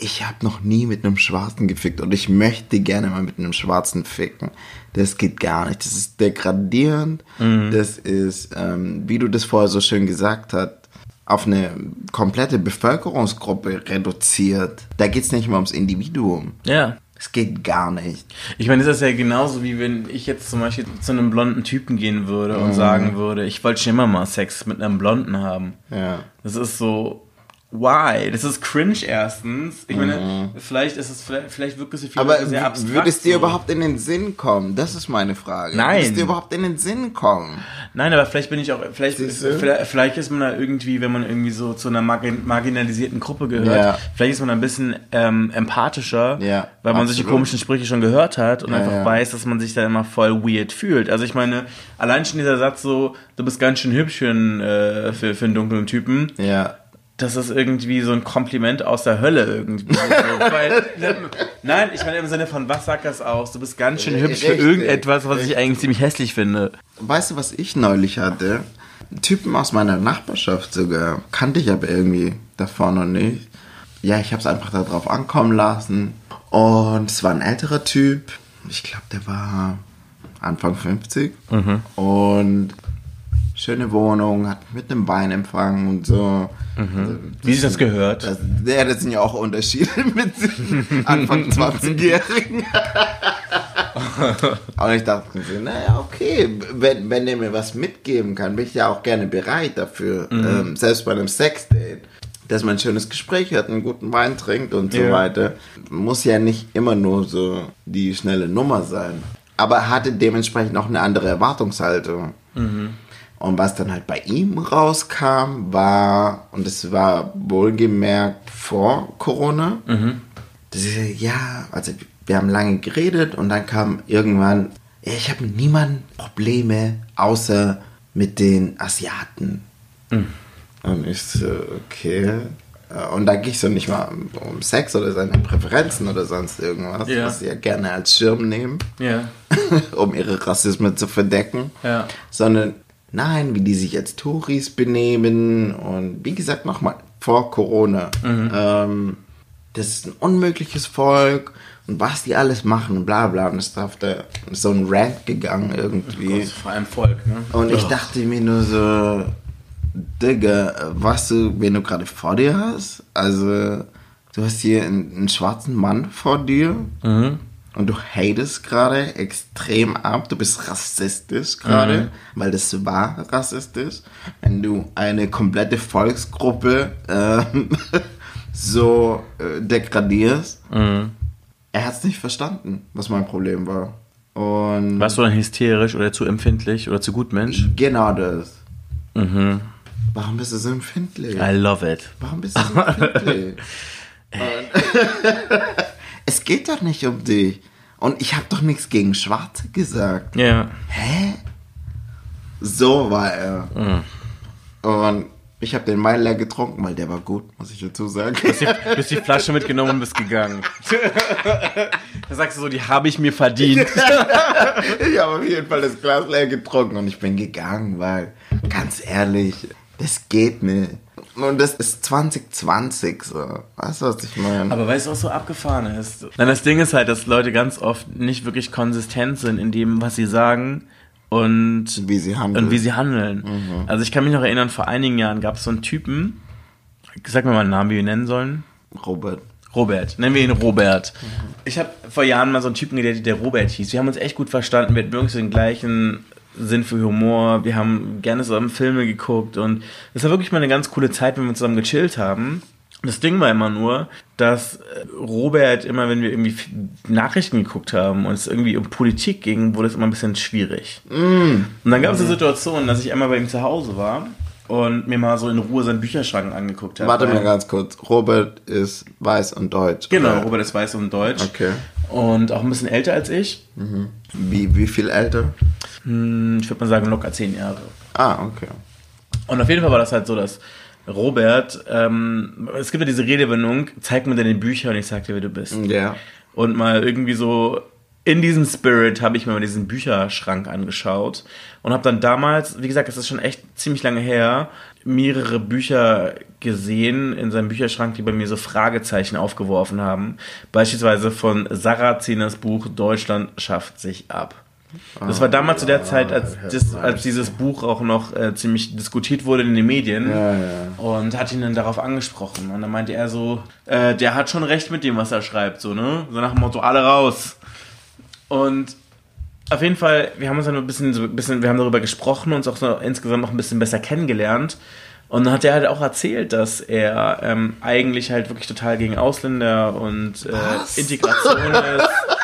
ich habe noch nie mit einem Schwarzen gefickt und ich möchte gerne mal mit einem Schwarzen ficken. Das geht gar nicht. Das ist degradierend. Das ist, ähm, wie du das vorher so schön gesagt hast, auf eine komplette Bevölkerungsgruppe reduziert. Da geht's nicht mehr ums Individuum. ja. Es geht gar nicht. Ich meine, das ist ja genauso wie wenn ich jetzt zum Beispiel zu einem blonden Typen gehen würde Mhm. und sagen würde, ich wollte schon immer mal Sex mit einem Blonden haben. Ja. Das ist so, why? Das ist cringe erstens. Ich meine, vielleicht ist es, vielleicht, vielleicht wirkt es für viele Mhm. Aber sehr abstrakt. würde es dir so. überhaupt in den Sinn kommen? Das ist meine Frage. Nein. Würde es dir überhaupt in den Sinn kommen? Nein, aber vielleicht bin ich auch, vielleicht, du? vielleicht, ist man da irgendwie, wenn man irgendwie so zu einer margin, marginalisierten Gruppe gehört, Ja. vielleicht ist man da ein bisschen ähm, empathischer, Ja, weil man solche absolut. komischen Sprüche schon gehört hat und Ja, einfach weiß, dass man sich da immer voll weird fühlt. Also ich meine, allein schon dieser Satz so, du bist ganz schön hübsch für einen, äh, für, für einen dunklen Typen, Ja. Das ist irgendwie so ein Kompliment aus der Hölle irgendwie. so, weil, nein, ich meine im Sinne von, was sagt das aus? Du bist ganz schön hübsch für irgendetwas, was ich eigentlich ziemlich hässlich finde. Weißt du, was ich neulich hatte? Typen aus meiner Nachbarschaft sogar. Kannte ich aber irgendwie davor noch nicht. Ja, ich habe es einfach darauf ankommen lassen. Und es war ein älterer Typ. Ich glaube, der war Anfang 50. Und schöne Wohnung, hat mit einem Wein empfangen und so. Also, Wie sich das gehört. das, ja, das sind ja auch Unterschiede (laughs) mit Anfang (laughs) 20-Jährigen. Und (laughs) ich dachte so, naja, okay, wenn, wenn der mir was mitgeben kann, bin ich ja auch gerne bereit dafür. Ähm, selbst bei einem Sexdate. Dass man ein schönes Gespräch hat, einen guten Wein trinkt und so Ja. weiter. Muss ja nicht immer nur so die schnelle Nummer sein. Aber hatte dementsprechend noch eine andere Erwartungshaltung. Und was dann halt bei ihm rauskam, war, und es war wohlgemerkt vor Corona, dass ich sage, ja, also wir haben lange geredet und dann kam irgendwann, ja, ich habe mit niemandem Probleme, außer mit den Asiaten. Und ich so, okay. Und da ging es so nicht mal um- Sex oder seine Präferenzen oder sonst irgendwas, Ja. was sie ja gerne als Schirm nehmen, Ja. (laughs) um ihre Rassismen zu verdecken Ja. sondern nein, wie die sich als Touris benehmen und wie gesagt nochmal vor Corona. Ähm, das ist ein unmögliches Volk und was die alles machen, bla bla. Und es ist auf der, so ein Rant gegangen irgendwie. Vor allem Volk, ne? Und ich dachte mir nur so, Digga, weißt du, wen du gerade vor dir hast? Also, du hast hier einen, einen schwarzen Mann vor dir und du hatest gerade extrem ab. Du bist rassistisch gerade, weil das war rassistisch. Wenn du eine komplette Volksgruppe ähm, (laughs) so äh, degradierst. Er hat es nicht verstanden, was mein Problem war. Und Warst du dann hysterisch oder zu empfindlich oder zu gutmensch? Genau das. Warum bist du so empfindlich? I love it. Warum bist du so empfindlich? (laughs) (laughs) Es geht doch nicht um dich. Und ich habe doch nichts gegen Schwarze gesagt. Ja. Hä? So war er. Und ich habe den Wein leer getrunken, weil der war gut, muss ich dazu sagen. Du hast die Flasche mitgenommen und bist gegangen. da sagst du so, die habe ich mir verdient. ich habe auf jeden Fall das Glas leer getrunken und ich bin gegangen, weil, ganz ehrlich, das geht nicht. Und das ist 2020 so. Weißt du, was ich meine? Aber weißt du, was so abgefahren ist? Nein, das Ding ist halt, dass Leute ganz oft nicht wirklich konsistent sind in dem, was sie sagen und Wie sie handeln. Und wie sie handeln. Also ich kann mich noch erinnern, vor einigen Jahren gab es so einen Typen, sag mir mal einen Namen, wie wir ihn nennen sollen. Robert. Robert, nennen wir ihn Robert. Ich habe vor Jahren mal so einen Typen gedatet, der Robert hieß. Wir haben uns echt gut verstanden, wir hatten wirklich den gleichen Sinn für Humor, wir haben gerne zusammen Filme geguckt und es war wirklich mal eine ganz coole Zeit, wenn wir zusammen gechillt haben. Das Ding war immer nur, dass äh, Robert immer, wenn wir irgendwie Nachrichten geguckt haben und es irgendwie um Politik ging, wurde es immer ein bisschen schwierig. Und dann gab es eine Situation, dass ich einmal bei ihm zu Hause war und mir mal so in Ruhe seinen Bücherschrank angeguckt habe. Warte mal ganz kurz. Robert ist weiß und deutsch. Genau, oder? Robert ist weiß und deutsch. Okay. Und auch ein bisschen älter als ich. Wie, wie viel älter? Hm, Ich würde mal sagen, locker zehn Jahre. Ah, okay. Und auf jeden Fall war das halt so, dass Robert, ähm, es gibt ja diese Redewendung, zeig mir deine Bücher und ich sag dir, wer du bist. Ja. Und mal irgendwie so in diesem Spirit habe ich mir mal diesen Bücherschrank angeschaut und habe dann damals, wie gesagt, es ist schon echt ziemlich lange her, mehrere Bücher gesehen in seinem Bücherschrank, die bei mir so Fragezeichen aufgeworfen haben. Beispielsweise von Saraziners Buch Deutschland schafft sich ab. Das war damals zu der Zeit, als, das, als dieses Buch auch noch äh, ziemlich diskutiert wurde in den Medien. Ja, ja. Und hat ihn dann darauf angesprochen. Und dann meinte er so, äh, der hat schon recht mit dem, was er schreibt, so, ne? So nach dem Motto, alle raus. Und auf jeden Fall, wir haben uns dann ein bisschen, so ein bisschen, wir haben darüber gesprochen, uns auch so insgesamt noch ein bisschen besser kennengelernt. Und dann hat er halt auch erzählt, dass er ähm, eigentlich halt wirklich total gegen Ausländer und äh, Integration ist. (laughs)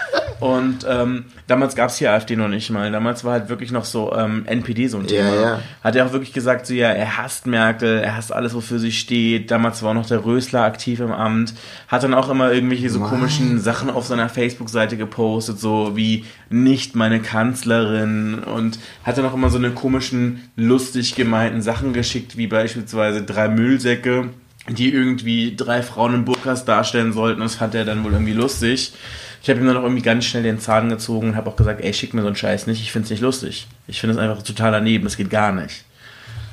Und ähm, damals gab es hier AfD noch nicht mal. Damals war halt wirklich noch so ähm, NPD so ein Ja, Thema. ja. Hat er auch wirklich gesagt, so ja, er hasst Merkel, er hasst alles, wofür sie steht. Damals war auch noch der Rösler aktiv im Amt. Hat dann auch immer irgendwelche so komischen Sachen auf seiner Facebook-Seite gepostet, so wie nicht meine Kanzlerin. Und hat dann auch immer so eine komischen, lustig gemeinten Sachen geschickt, wie beispielsweise drei Müllsäcke die irgendwie drei Frauen in Burkas darstellen sollten. Das fand er dann wohl irgendwie lustig. Ich habe ihm dann auch irgendwie ganz schnell den Zahn gezogen und habe auch gesagt, ey, schick mir so einen Scheiß nicht, ich finde es nicht lustig. Ich finde es einfach total daneben, es geht gar nicht.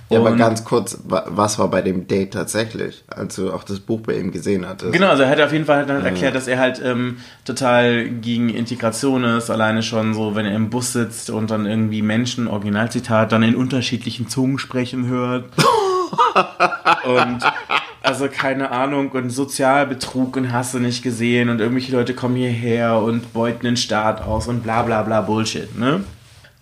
Ja, aber ganz kurz, wa- was war bei dem Date tatsächlich, als du auch das Buch bei ihm gesehen hattest? Genau, also er hat auf jeden Fall halt dann erklärt, dass er halt ähm, total gegen Integration ist, alleine schon so, wenn er im Bus sitzt und dann irgendwie Menschen, Originalzitat, dann in unterschiedlichen Zungen sprechen hört. (laughs) und also keine Ahnung und Sozialbetrug und hast du nicht gesehen und irgendwelche Leute kommen hierher und beuten den Staat aus und bla bla bla Bullshit, ne?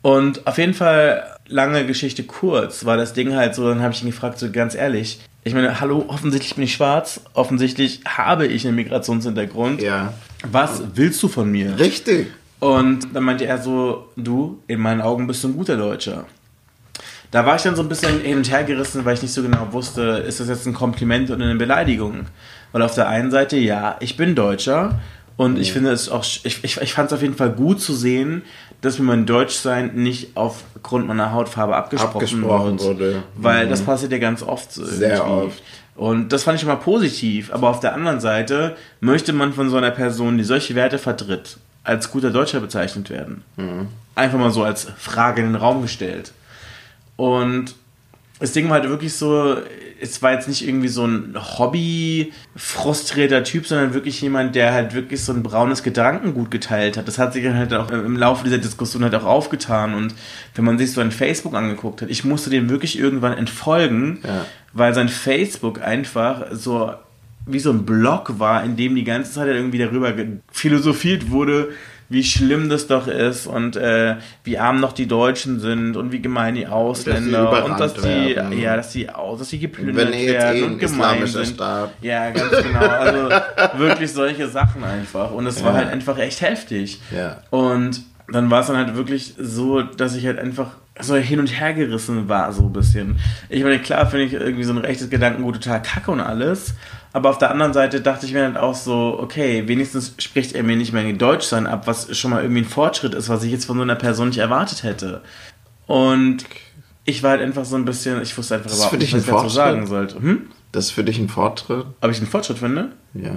Und auf jeden Fall, lange Geschichte kurz, war das Ding halt so, dann habe ich ihn gefragt, so ganz ehrlich, ich meine, hallo, offensichtlich bin ich schwarz, offensichtlich habe ich einen Migrationshintergrund. Ja. Was willst du von mir? Richtig. Und dann meinte er so, du, in meinen Augen bist du ein guter Deutscher. Da war ich dann so ein bisschen hin und her gerissen, weil ich nicht so genau wusste, ist das jetzt ein Kompliment oder eine Beleidigung? Weil auf der einen Seite, ja, ich bin Deutscher und ich finde es auch, ich, ich, ich fand es auf jeden Fall gut zu sehen, dass mir mein Deutschsein nicht aufgrund meiner Hautfarbe abgesprochen, Abgesprochen wurde. Weil das passiert ja ganz oft so Sehr irgendwie. oft. Und das fand ich immer positiv. Aber auf der anderen Seite möchte man von so einer Person, die solche Werte vertritt, als guter Deutscher bezeichnet werden. Einfach mal so als Frage in den Raum gestellt. Und das Ding war halt wirklich so, es war jetzt nicht irgendwie so ein Hobby-frustrierter Typ, sondern wirklich jemand, der halt wirklich so ein braunes Gedankengut geteilt hat. Das hat sich dann halt auch im Laufe dieser Diskussion halt auch aufgetan. Und wenn man sich so ein Facebook angeguckt hat, ich musste dem wirklich irgendwann entfolgen, Ja. weil sein Facebook einfach so wie so ein Blog war, in dem die ganze Zeit halt irgendwie darüber philosophiert wurde, wie schlimm das doch ist und äh, wie arm noch die Deutschen sind und wie gemein die Ausländer und dass die werden. ja, dass die aus, dass die geplündert er werden eh und ein gemein sind. Staat. Ja, ganz genau. Also (laughs) wirklich solche Sachen einfach und es war Ja. halt einfach echt heftig. Ja. Und dann war es dann halt wirklich so, dass ich halt einfach so hin und her gerissen war, so ein bisschen. Ich meine, klar finde ich irgendwie so ein rechtes Gedankengut total kacke und alles. Aber auf der anderen Seite dachte ich mir halt auch so, okay, wenigstens spricht er mir nicht mehr in Deutschsein ab, was schon mal irgendwie ein Fortschritt ist, was ich jetzt von so einer Person nicht erwartet hätte. Und ich war halt einfach so ein bisschen, ich wusste einfach überhaupt nicht, was ich dazu sagen sollte. Hm? Das ist für dich ein Fortschritt? Ob ich einen Fortschritt finde? Ja.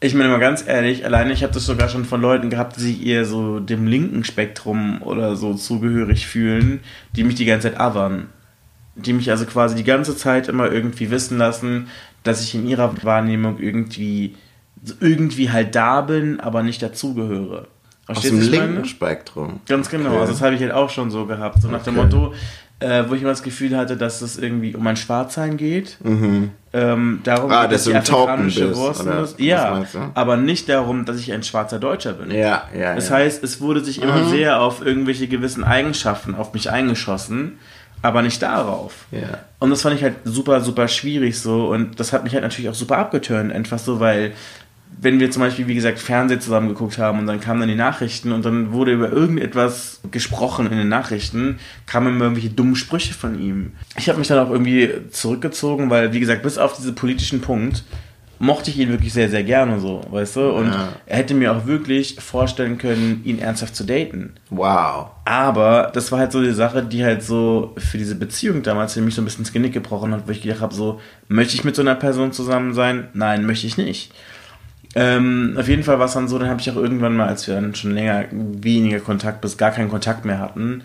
Ich meine mal ganz ehrlich, alleine ich habe das sogar schon von Leuten gehabt, die sich eher so dem linken Spektrum oder so zugehörig fühlen, die mich die ganze Zeit othern. die mich also quasi die ganze Zeit immer irgendwie wissen lassen, dass ich in ihrer Wahrnehmung irgendwie irgendwie halt da bin, aber nicht dazugehöre. Aus dem ich linken meine? Spektrum. Ganz genau, Okay. also das habe ich halt auch schon so gehabt. So nach dem Okay. Motto, äh, wo ich immer das Gefühl hatte, dass es irgendwie um mein Schwarzsein geht. Ähm, darum, Ah, dass ich du ein Token afrikanische bist, Wurzeln oder Ja, aber nicht darum, dass ich ein schwarzer Deutscher bin. Ja, ja. Das ja. heißt, es wurde sich immer sehr auf irgendwelche gewissen Eigenschaften auf mich eingeschossen, aber nicht darauf. Ja. Und das fand ich halt super, super schwierig so. Und das hat mich halt natürlich auch super abgeturnt, einfach so, weil wenn wir zum Beispiel, wie gesagt, Fernsehen zusammen geguckt haben und dann kamen dann die Nachrichten und dann wurde über irgendetwas gesprochen in den Nachrichten, kamen immer irgendwelche dummen Sprüche von ihm. Ich habe mich dann auch irgendwie zurückgezogen, weil, wie gesagt, bis auf diesen politischen Punkt mochte ich ihn wirklich sehr, sehr gerne so, weißt du? Und Ja. er hätte mir auch wirklich vorstellen können, ihn ernsthaft zu daten. Wow. Aber das war halt so die Sache, die halt so für diese Beziehung damals für mich so ein bisschen ins Genick gebrochen hat, wo ich gedacht habe, so, möchte ich mit so einer Person zusammen sein? Nein, möchte ich nicht. Ähm, auf jeden Fall war es dann so, dann habe ich auch irgendwann mal, als wir dann schon länger weniger Kontakt bis gar keinen Kontakt mehr hatten,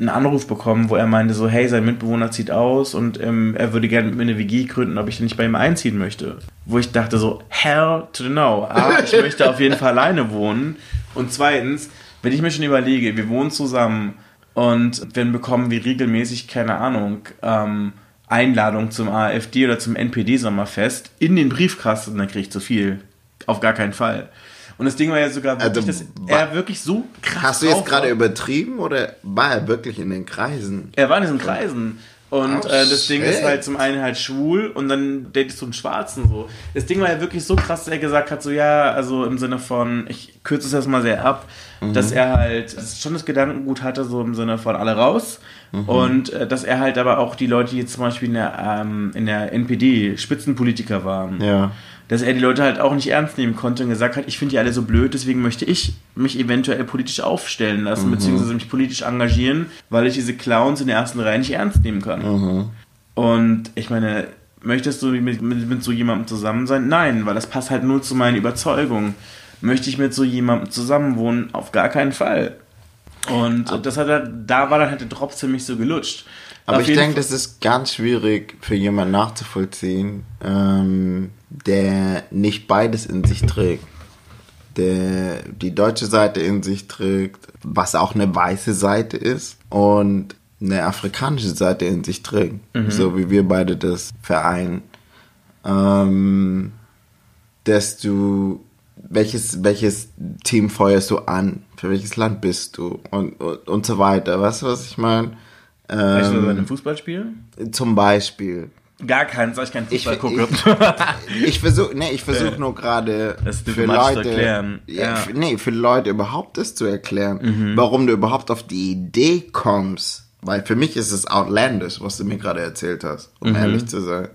einen Anruf bekommen, wo er meinte so, hey, sein Mitbewohner zieht aus und ähm, er würde gerne mit mir eine WG gründen, ob ich denn nicht bei ihm einziehen möchte. Wo ich dachte so, hell to the no. A, ich (laughs) möchte auf jeden Fall alleine wohnen. Und zweitens, wenn ich mir schon überlege, wir wohnen zusammen und dann bekommen wir regelmäßig, keine Ahnung, ähm, Einladung zum AfD oder zum NPD-Sommerfest in den Briefkasten, dann kriege ich zu viel. Auf gar keinen Fall. Und das Ding war ja sogar wirklich, Also, dass er wirklich so krass Hast du jetzt gerade übertrieben oder war er wirklich in den Kreisen? Er war in diesen Kreisen. Und Oh, äh, das Ding ist shit. halt zum einen halt schwul und dann datest du einen Schwarzen so. Das Ding war ja wirklich so krass, dass er gesagt hat, so ja, also im Sinne von, ich kürze es erstmal sehr ab, Mhm. dass er halt schon das Gedankengut hatte, so im Sinne von alle raus. Mhm. Und äh, dass er halt aber auch die Leute, die jetzt zum Beispiel in der, ähm, in der NPD Spitzenpolitiker waren, Ja. Dass er die Leute halt auch nicht ernst nehmen konnte und gesagt hat, ich finde die alle so blöd, deswegen möchte ich mich eventuell politisch aufstellen lassen, beziehungsweise mich politisch engagieren, weil ich diese Clowns in der ersten Reihe nicht ernst nehmen kann. Und ich meine, möchtest du mit, mit, mit so jemandem zusammen sein? Nein, weil das passt halt nur zu meinen Überzeugungen. Möchte ich mit so jemandem zusammenwohnen? Auf gar keinen Fall. Und das hat er, da war dann halt der Drops für mich so gelutscht. Aber ich denke, das ist ganz schwierig für jemanden nachzuvollziehen, ähm, der nicht beides in sich trägt. Der die deutsche Seite in sich trägt, was auch eine weiße Seite ist und eine afrikanische Seite in sich trägt. So wie wir beide das vereinen. Ähm, dass du welches, welches Team feuerst du an? Für welches Land bist du? Und, und, und so weiter. Weißt du, was ich meine? Weißt du, bei Ähm, einem Fußballspiel? zum Beispiel. Gar keins, weil ich keinen Ich, Fußball ich, gucke. ich versuche nee, ich versuch nur gerade für diplomatisch zu Leute, erklären. Ja. Mhm. Für, nee, für Leute überhaupt das zu erklären, warum du überhaupt auf die Idee kommst. Weil für mich ist es outlandish, was du mir gerade erzählt hast, um Mhm. ehrlich zu sein.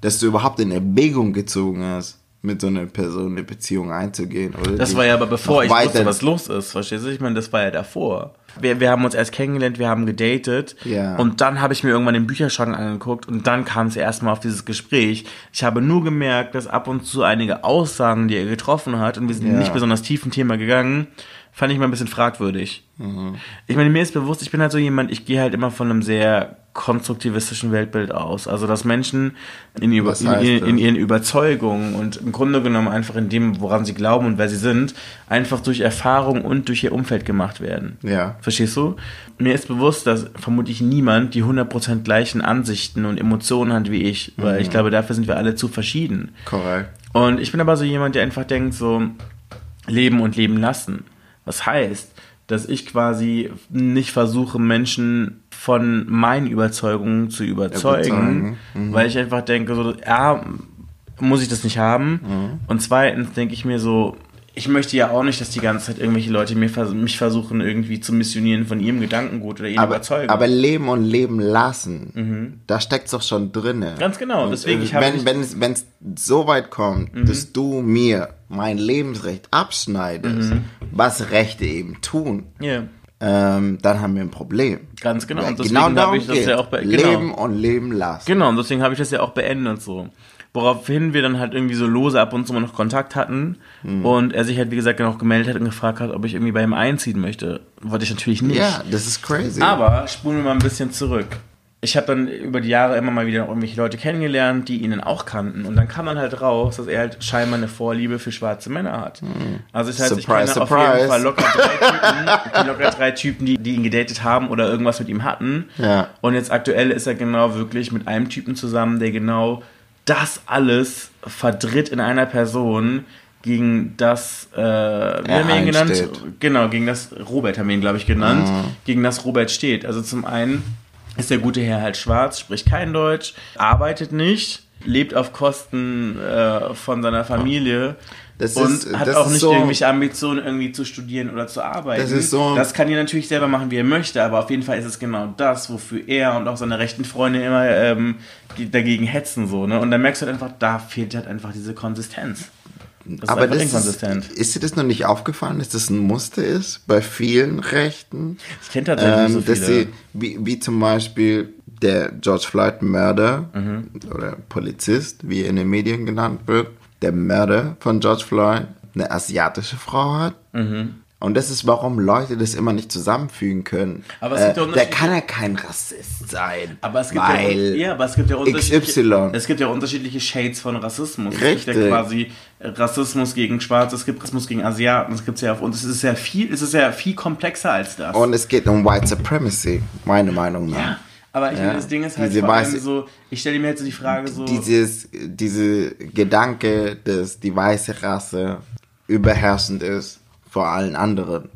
Dass du überhaupt in Erwägung gezogen hast, mit so einer Person eine Beziehung einzugehen. Oder Das war ja aber bevor ich wusste, was los ist, verstehst du? Ich meine, das war ja davor. Wir, wir haben uns erst kennengelernt, wir haben gedatet Ja. und dann habe ich mir irgendwann den Bücherschrank angeguckt und dann kam es erstmal auf dieses Gespräch. Ich habe nur gemerkt, dass ab und zu einige Aussagen, die er getroffen hat, und wir sind Ja. nicht besonders tief im Thema gegangen, fand ich mal ein bisschen fragwürdig. Mhm. Ich meine, mir ist bewusst, ich bin halt so jemand, ich gehe halt immer von einem sehr konstruktivistischen Weltbild aus. Also, dass Menschen in, in, in, in ihren Überzeugungen und im Grunde genommen einfach in dem, woran sie glauben und wer sie sind, einfach durch Erfahrung und durch ihr Umfeld gemacht werden. Ja. Verstehst du? Mir ist bewusst, dass vermutlich niemand die 100% gleichen Ansichten und Emotionen hat wie ich, weil Mhm. ich glaube, dafür sind wir alle zu verschieden. Korrekt. Und ich bin aber so jemand, der einfach denkt, so leben und leben lassen. Was heißt, dass ich quasi nicht versuche, Menschen von meinen Überzeugungen zu überzeugen, Überzeugen, weil ich einfach denke, so, ja, muss ich das nicht haben. Und zweitens denke ich mir so, ich möchte ja auch nicht, dass die ganze Zeit irgendwelche Leute mir, mich versuchen, irgendwie zu missionieren von ihrem Gedankengut oder ihren Aber, Überzeugungen. aber leben und leben lassen, da steckt's doch schon drinne. Ganz genau, Und, deswegen, äh, ich habe wenn, es wenn es so weit kommt, dass du mir mein Lebensrecht abschneidest, was Rechte eben tun, Ja, ähm, dann haben wir ein Problem. ganz genau. Und deswegen genau habe ich das ja auch bei, genau. Leben und leben lassen. Genau, und deswegen habe ich das ja auch beendet so. Woraufhin wir dann halt irgendwie so lose ab und zu mal noch Kontakt hatten Hm. und er sich halt wie gesagt noch gemeldet hat und gefragt hat, ob ich irgendwie bei ihm einziehen möchte. Wollte ich natürlich nicht. Ja, das ist crazy. Aber spulen wir mal ein bisschen zurück. ich habe dann über die Jahre immer mal wieder irgendwelche Leute kennengelernt, die ihn dann auch kannten. Und dann kam man halt raus, dass er halt scheinbar eine Vorliebe für schwarze Männer hat. Also das heißt, ich Surprise, kenne auf surprise. jeden Fall locker drei (laughs) Typen, ich kenne locker drei Typen, die, die ihn gedatet haben oder irgendwas mit ihm hatten. Ja. Und jetzt aktuell ist er genau wirklich mit einem Typen zusammen, der genau das alles verdritt in einer Person gegen das, äh, wie haben wir ihn genannt? einsteht. Genau, gegen das, Robert haben wir ihn, glaube ich, genannt, gegen das Robert steht. Also zum einen ist der gute Herr halt schwarz, spricht kein Deutsch, arbeitet nicht, lebt auf Kosten äh, von seiner Familie Das und ist- hat auch nicht so- irgendwelche Ambitionen, irgendwie zu studieren oder zu arbeiten. Das ist so- das kann er natürlich selber machen, wie er möchte, aber auf jeden Fall ist es genau das, wofür er und auch seine rechten Freunde immer ähm, dagegen hetzen. so ne? Und dann merkst du halt einfach, da fehlt halt einfach diese Konsistenz. Das Aber das ist, ist dir das noch nicht aufgefallen, dass das ein Muster ist bei vielen Rechten? Ich kenne tatsächlich Ähm, nicht so dass viele. sie, wie, wie zum Beispiel der George Floyd Mörder Mhm. oder Polizist, wie er in den Medien genannt wird, der Mörder von George Floyd eine asiatische Frau hat. Mhm. Und das ist, warum Leute das immer nicht zusammenfügen können. Aber es gibt ja äh, der kann ja kein Rassist sein. Aber es gibt weil ja, ja, aber es gibt ja unterschiedliche, XY. es gibt ja unterschiedliche Shades von Rassismus. Es gibt ja Richtig. quasi Rassismus gegen Schwarze, es gibt Rassismus gegen Asiaten, es gibt ja auf und es ist ja viel, es ist ja viel komplexer als das. Und es geht um White Supremacy, meine Meinung nach. ja, aber ich Ja. meine, das Ding ist halt Diese vor allem so, ich stelle mir jetzt so die Frage so, Dieses, diese Gedanke, dass die weiße Rasse überherrschend ist vor allen anderen.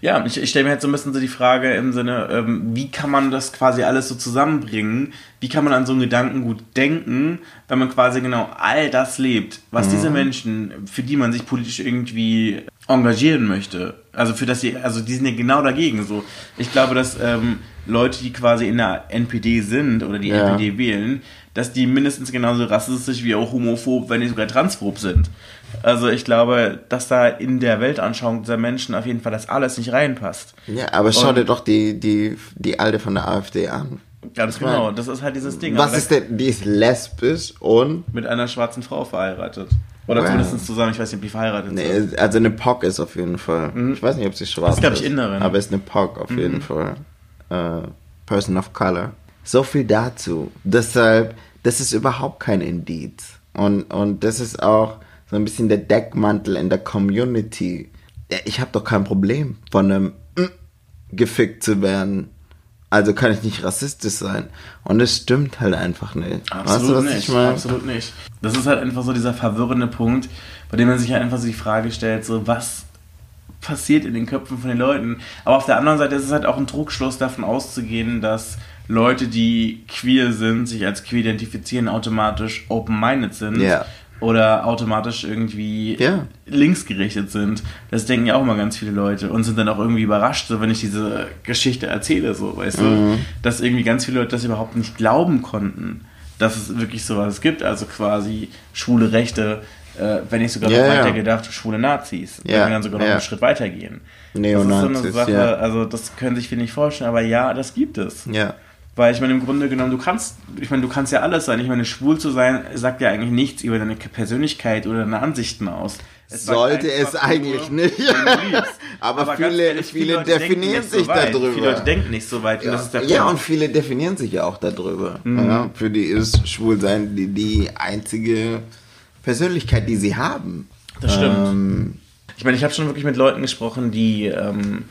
Ja, ich, ich stelle mir jetzt so ein bisschen so die Frage im Sinne, ähm, wie kann man das quasi alles so zusammenbringen? Wie kann man an so einen Gedanken gut denken, wenn man quasi genau all das lebt, was diese Menschen, für die man sich politisch irgendwie engagieren möchte, also für das sie, also die sind ja genau dagegen so. Ich glaube, dass ähm, Leute, die quasi in der NPD sind oder die Ja. NPD wählen, dass die mindestens genauso rassistisch wie auch homophob, wenn nicht sogar transphob sind. Also ich glaube, dass da in der Weltanschauung dieser Menschen auf jeden Fall das alles nicht reinpasst. Ja, aber schau Und- dir doch die, die, die Alte von der AfD an. Ganz genau, das ist halt dieses Ding. Was ist denn, die ist lesbisch und, mit einer schwarzen Frau verheiratet. Oder Wow. zumindest zusammen, ich weiß nicht, ob die verheiratet sind. nee, also eine POC ist auf jeden Fall. Ich weiß nicht, ob sie schwarz Mhm. Ist, glaub ich, Inderin. Mhm. Aber ist eine POC auf jeden Fall. Äh, Person of Color. So viel dazu. Deshalb, das ist überhaupt kein Indiz. Und, und das ist auch so ein bisschen der Deckmantel in der Community. Ich habe doch kein Problem, von einem mm gefickt zu werden. Also kann ich nicht rassistisch sein. Und das stimmt halt einfach nicht. Absolut weißt du, nicht. ich meine? Absolut nicht. Das ist halt einfach so dieser verwirrende Punkt, bei dem man sich halt einfach so die Frage stellt, so was passiert in den Köpfen von den Leuten. Aber auf der anderen Seite ist es halt auch ein Trugschluss davon auszugehen, dass Leute, die queer sind, sich als queer identifizieren, automatisch open-minded sind. Ja. Oder automatisch irgendwie Ja. linksgerichtet sind. Das denken ja auch immer ganz viele Leute und sind dann auch irgendwie überrascht, so wenn ich diese Geschichte erzähle, so, weißt Mhm. du, dass irgendwie ganz viele Leute das überhaupt nicht glauben konnten, dass es wirklich sowas gibt, also quasi schwule Rechte, äh, wenn nicht sogar Ja, noch ja. weiter gedacht, schwule Nazis, wenn Ja, wir dann sogar noch einen Schritt weiter gehen. das ist Neonazis, so eine Sache, also das können sich viele nicht vorstellen, aber ja, das gibt es. Ja. Weil ich meine, im Grunde genommen, du kannst, ich meine, du kannst ja alles sein. Ich meine, schwul zu sein, sagt ja eigentlich nichts über deine Persönlichkeit oder deine Ansichten aus. Es Sollte es eigentlich nur, nicht. (laughs) Aber ganz viele- ehrlich, viele denken definieren so sich weit. darüber. Viele Leute denken nicht so weit. und das ist der ja, und viele definieren sich ja auch darüber. Mhm. Ja, für die ist Schwulsein die, die einzige Persönlichkeit, die sie haben. Das stimmt. Ähm, Ich meine, ich habe schon wirklich mit Leuten gesprochen, die, ähm,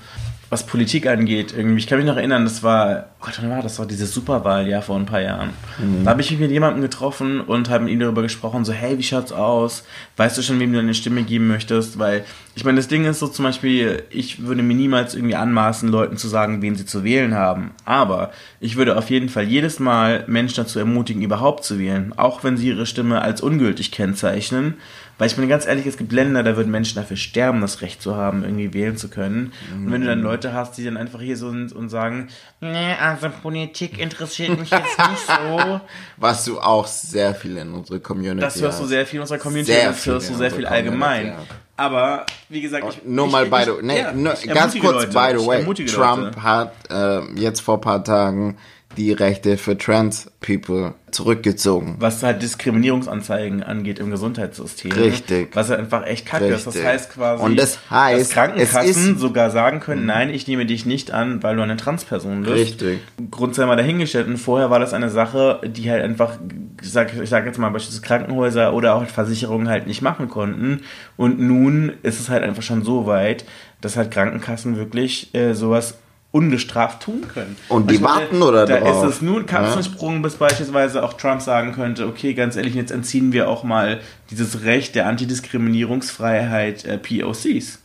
was Politik angeht, irgendwie, ich kann mich noch erinnern, das war, Gott, wann war das? Das war dieses Superwahljahr vor ein paar Jahren. Mhm. Da habe ich mich mit jemandem getroffen und habe mit ihm darüber gesprochen, so, hey, wie schaut's aus? Weißt du schon, wem du deine Stimme geben möchtest? Weil, ich meine, das Ding ist so zum Beispiel, ich würde mir niemals irgendwie anmaßen, Leuten zu sagen, wen sie zu wählen haben. Aber ich würde auf jeden Fall jedes Mal Menschen dazu ermutigen, überhaupt zu wählen. Auch wenn sie ihre Stimme als ungültig kennzeichnen. Weil ich meine ganz ehrlich, es gibt Länder, da würden Menschen dafür sterben, das Recht zu haben, irgendwie wählen zu können. Und wenn du dann Leute hast, die dann einfach hier so sind und sagen, nee, also Politik interessiert mich jetzt (laughs) nicht so. was du auch sehr viel in unserer Community Das hörst du sehr viel in unserer Community, Sehr das hörst du sehr viel allgemein. Ja. Aber, wie gesagt, ich, Nur ich, mal by the, nee, ja, nur, ganz kurz Leute, by the way, Trump Leute. hat äh, jetzt vor ein paar Tagen die Rechte für Trans People zurückgezogen. was halt Diskriminierungsanzeigen angeht im Gesundheitssystem. Richtig. Was halt einfach echt kacke ist. Das Richtig. heißt quasi, Und das heißt, dass Krankenkassen Mhm. sogar sagen können, nein, ich nehme dich nicht an, weil du eine Transperson bist. Richtig. Grund sei mal dahingestellt. Und vorher war das eine Sache, die halt einfach, ich sag, ich sag jetzt mal beispielsweise Krankenhäuser oder auch Versicherungen halt nicht machen konnten. Und nun ist es halt einfach schon so weit, dass halt Krankenkassen wirklich äh, sowas ungestraft tun können. Und die meine, warten oder Da drauf. ist es nun Katzensprung, bis beispielsweise auch Trump sagen könnte, okay, ganz ehrlich, jetzt entziehen wir auch mal dieses Recht der Antidiskriminierungsfreiheit äh, POCs.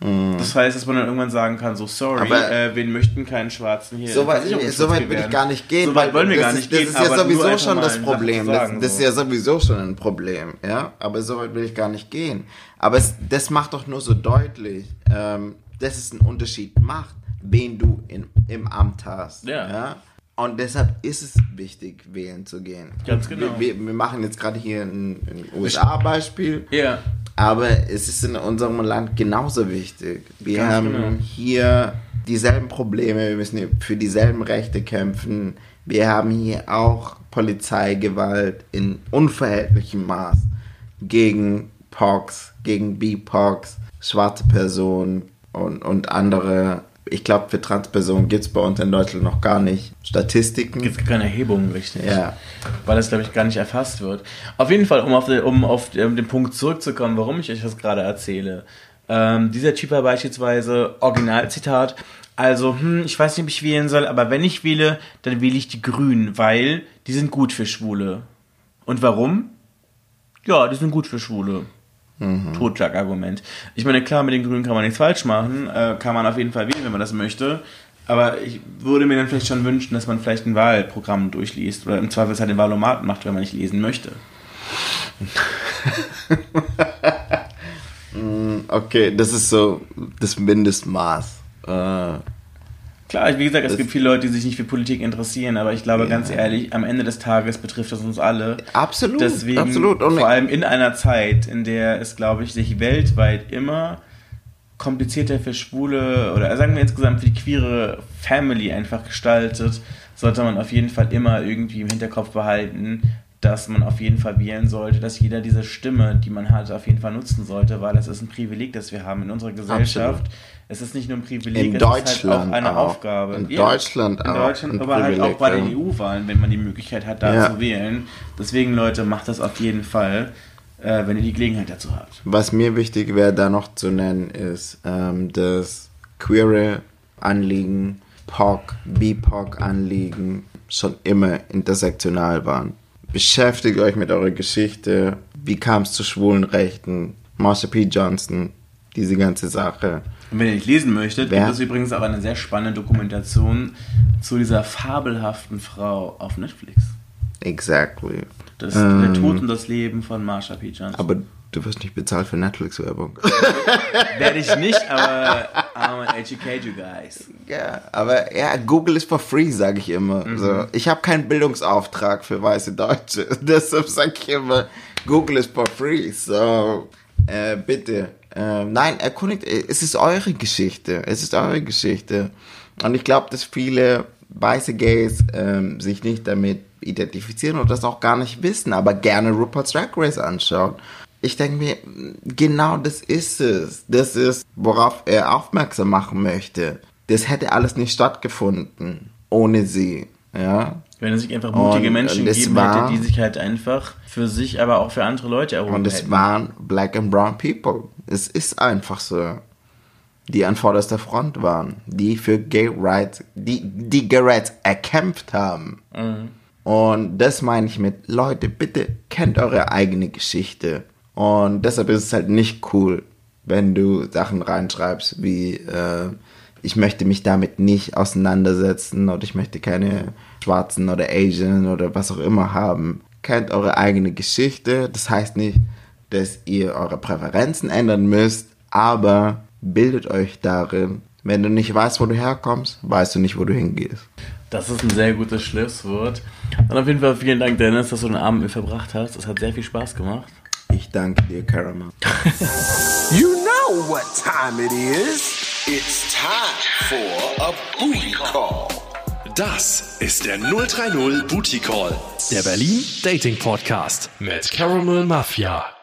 Das heißt, dass man dann irgendwann sagen kann, so sorry, Mhm. Aber- äh, wir möchten keinen Schwarzen hier. So weit, so weit will ich gar nicht gehen. So weit wollen wir das gar ist, nicht das gehen. ist ja sowieso schon das Problem. sagen, das, das ist ja sowieso schon ein Problem, ja. Aber so weit will ich gar nicht gehen. Aber es, das macht doch nur so deutlich, ähm, dass es einen Unterschied macht, wen du in, im Amt hast. Ja. Und deshalb ist es wichtig, wählen zu gehen. Ganz genau. Wir, wir, wir machen jetzt gerade hier ein, ein USA-Beispiel. Ja. Aber es ist in unserem Land genauso wichtig. Wir Ganz haben genau. hier dieselben Probleme, wir müssen hier für dieselben Rechte kämpfen. Wir haben hier auch Polizeigewalt in unverhältnichem Maß gegen POCs, gegen BPOCs, schwarze Personen und, und andere. Ich glaube, für Transpersonen gibt es bei uns in Deutschland noch gar nicht Statistiken. Gibt keine Erhebungen, richtig. Ja. Weil das, glaube ich, gar nicht erfasst wird. Auf jeden Fall, um auf, den, um auf ähm, den Punkt zurückzukommen, warum ich euch das gerade erzähle. Ähm, dieser Typ war beispielsweise, Originalzitat, also, hm, ich weiß nicht, ob ich wählen soll, aber wenn ich wähle, dann wähle ich die Grünen, weil die sind gut für Schwule. Und warum? Ja, die sind gut für Schwule. Totschlagargument. Ich meine, klar, mit den Grünen kann man nichts falsch machen, äh, kann man auf jeden Fall wählen, wenn man das möchte. Aber ich würde mir dann vielleicht schon wünschen, dass man vielleicht ein Wahlprogramm durchliest oder im Zweifelsfall den Wahlomaten macht, wenn man nicht lesen möchte. (laughs) Okay, das ist so das Mindestmaß. Äh, Klar, wie gesagt, es Das- gibt viele Leute, die sich nicht für Politik interessieren, aber ich glaube, ganz ehrlich, am Ende des Tages betrifft das uns alle. Absolut, Deswegen, absolut. Und- vor allem in einer Zeit, in der es, glaube ich, sich weltweit immer komplizierter für Schwule oder sagen wir insgesamt für die queere Family einfach gestaltet, sollte man auf jeden Fall immer irgendwie im Hinterkopf behalten, dass man auf jeden Fall wählen sollte, dass jeder diese Stimme, die man hat, auf jeden Fall nutzen sollte, weil das ist ein Privileg, das wir haben in unserer Gesellschaft. Es ist nicht nur ein Privileg, In es ist Deutschland halt auch eine auch. Aufgabe. In Deutschland in auch Deutschland, ein aber halt auch Privileg, bei den ja. EU-Wahlen, wenn man die Möglichkeit hat, da Ja. zu wählen. Deswegen, Leute, macht das auf jeden Fall, äh, wenn ihr die Gelegenheit dazu habt. Was mir wichtig wäre, da noch zu nennen, ist, ähm, dass queere Anliegen, POC, BIPOC-Anliegen schon immer intersektional waren. Beschäftigt euch mit eurer Geschichte. Wie kam es zu schwulen Rechten? Marsha P. Johnson, diese ganze Sache. Und wenn ihr nicht lesen möchtet, Wer? gibt es übrigens auch eine sehr spannende Dokumentation zu dieser fabelhaften Frau auf Netflix. Exactly. Das Ähm. Der Tod und das Leben von Marsha P. Johnson. Aber du wirst nicht bezahlt für Netflix-Werbung. (laughs) Werde ich nicht, aber I'm gonna educate you guys. Ja, aber ja, Google ist for free, sage ich immer. So, ich habe keinen Bildungsauftrag für weiße Deutsche. (laughs) Deshalb sage ich immer, Google ist for free. So, äh, bitte. Äh, nein, erkundigt, äh, es ist eure Geschichte. Es ist eure Geschichte. Und ich glaube, dass viele weiße Gays ähm, sich nicht damit identifizieren oder das auch gar nicht wissen, aber gerne RuPaul's Drag Race anschauen. Ich denke mir, genau das ist es. Das ist, worauf er aufmerksam machen möchte. Das hätte alles nicht stattgefunden ohne sie. Ja. Wenn es sich einfach mutige Und- Menschen und es geben war- hätte, die sich halt einfach für sich, aber auch für andere Leute erhoben Und es hätten. waren Black and Brown People. Es ist einfach so. Die an vorderster Front waren. Die für Gay Rights, die, die Gay Rights erkämpft haben. Und das meine ich mit, Leute, bitte kennt eure eigene Geschichte. Und deshalb ist es halt nicht cool, wenn du Sachen reinschreibst wie, äh, ich möchte mich damit nicht auseinandersetzen oder ich möchte keine Schwarzen oder Asian oder was auch immer haben. Kennt eure eigene Geschichte. Das heißt nicht, dass ihr eure Präferenzen ändern müsst, aber bildet euch darin. Wenn du nicht weißt, wo du herkommst, weißt du nicht, wo du hingehst. Das ist ein sehr gutes Schlusswort. Dann auf jeden Fall vielen Dank, Dennis, dass du den Abend mit mir verbracht hast. Es hat sehr viel Spaß gemacht. Ich danke dir, Caramel. (laughs) You know what time it is. It's time for a booty call. Das ist der 030 Booty Call, der Berlin Dating Podcast mit Caramel Mafia.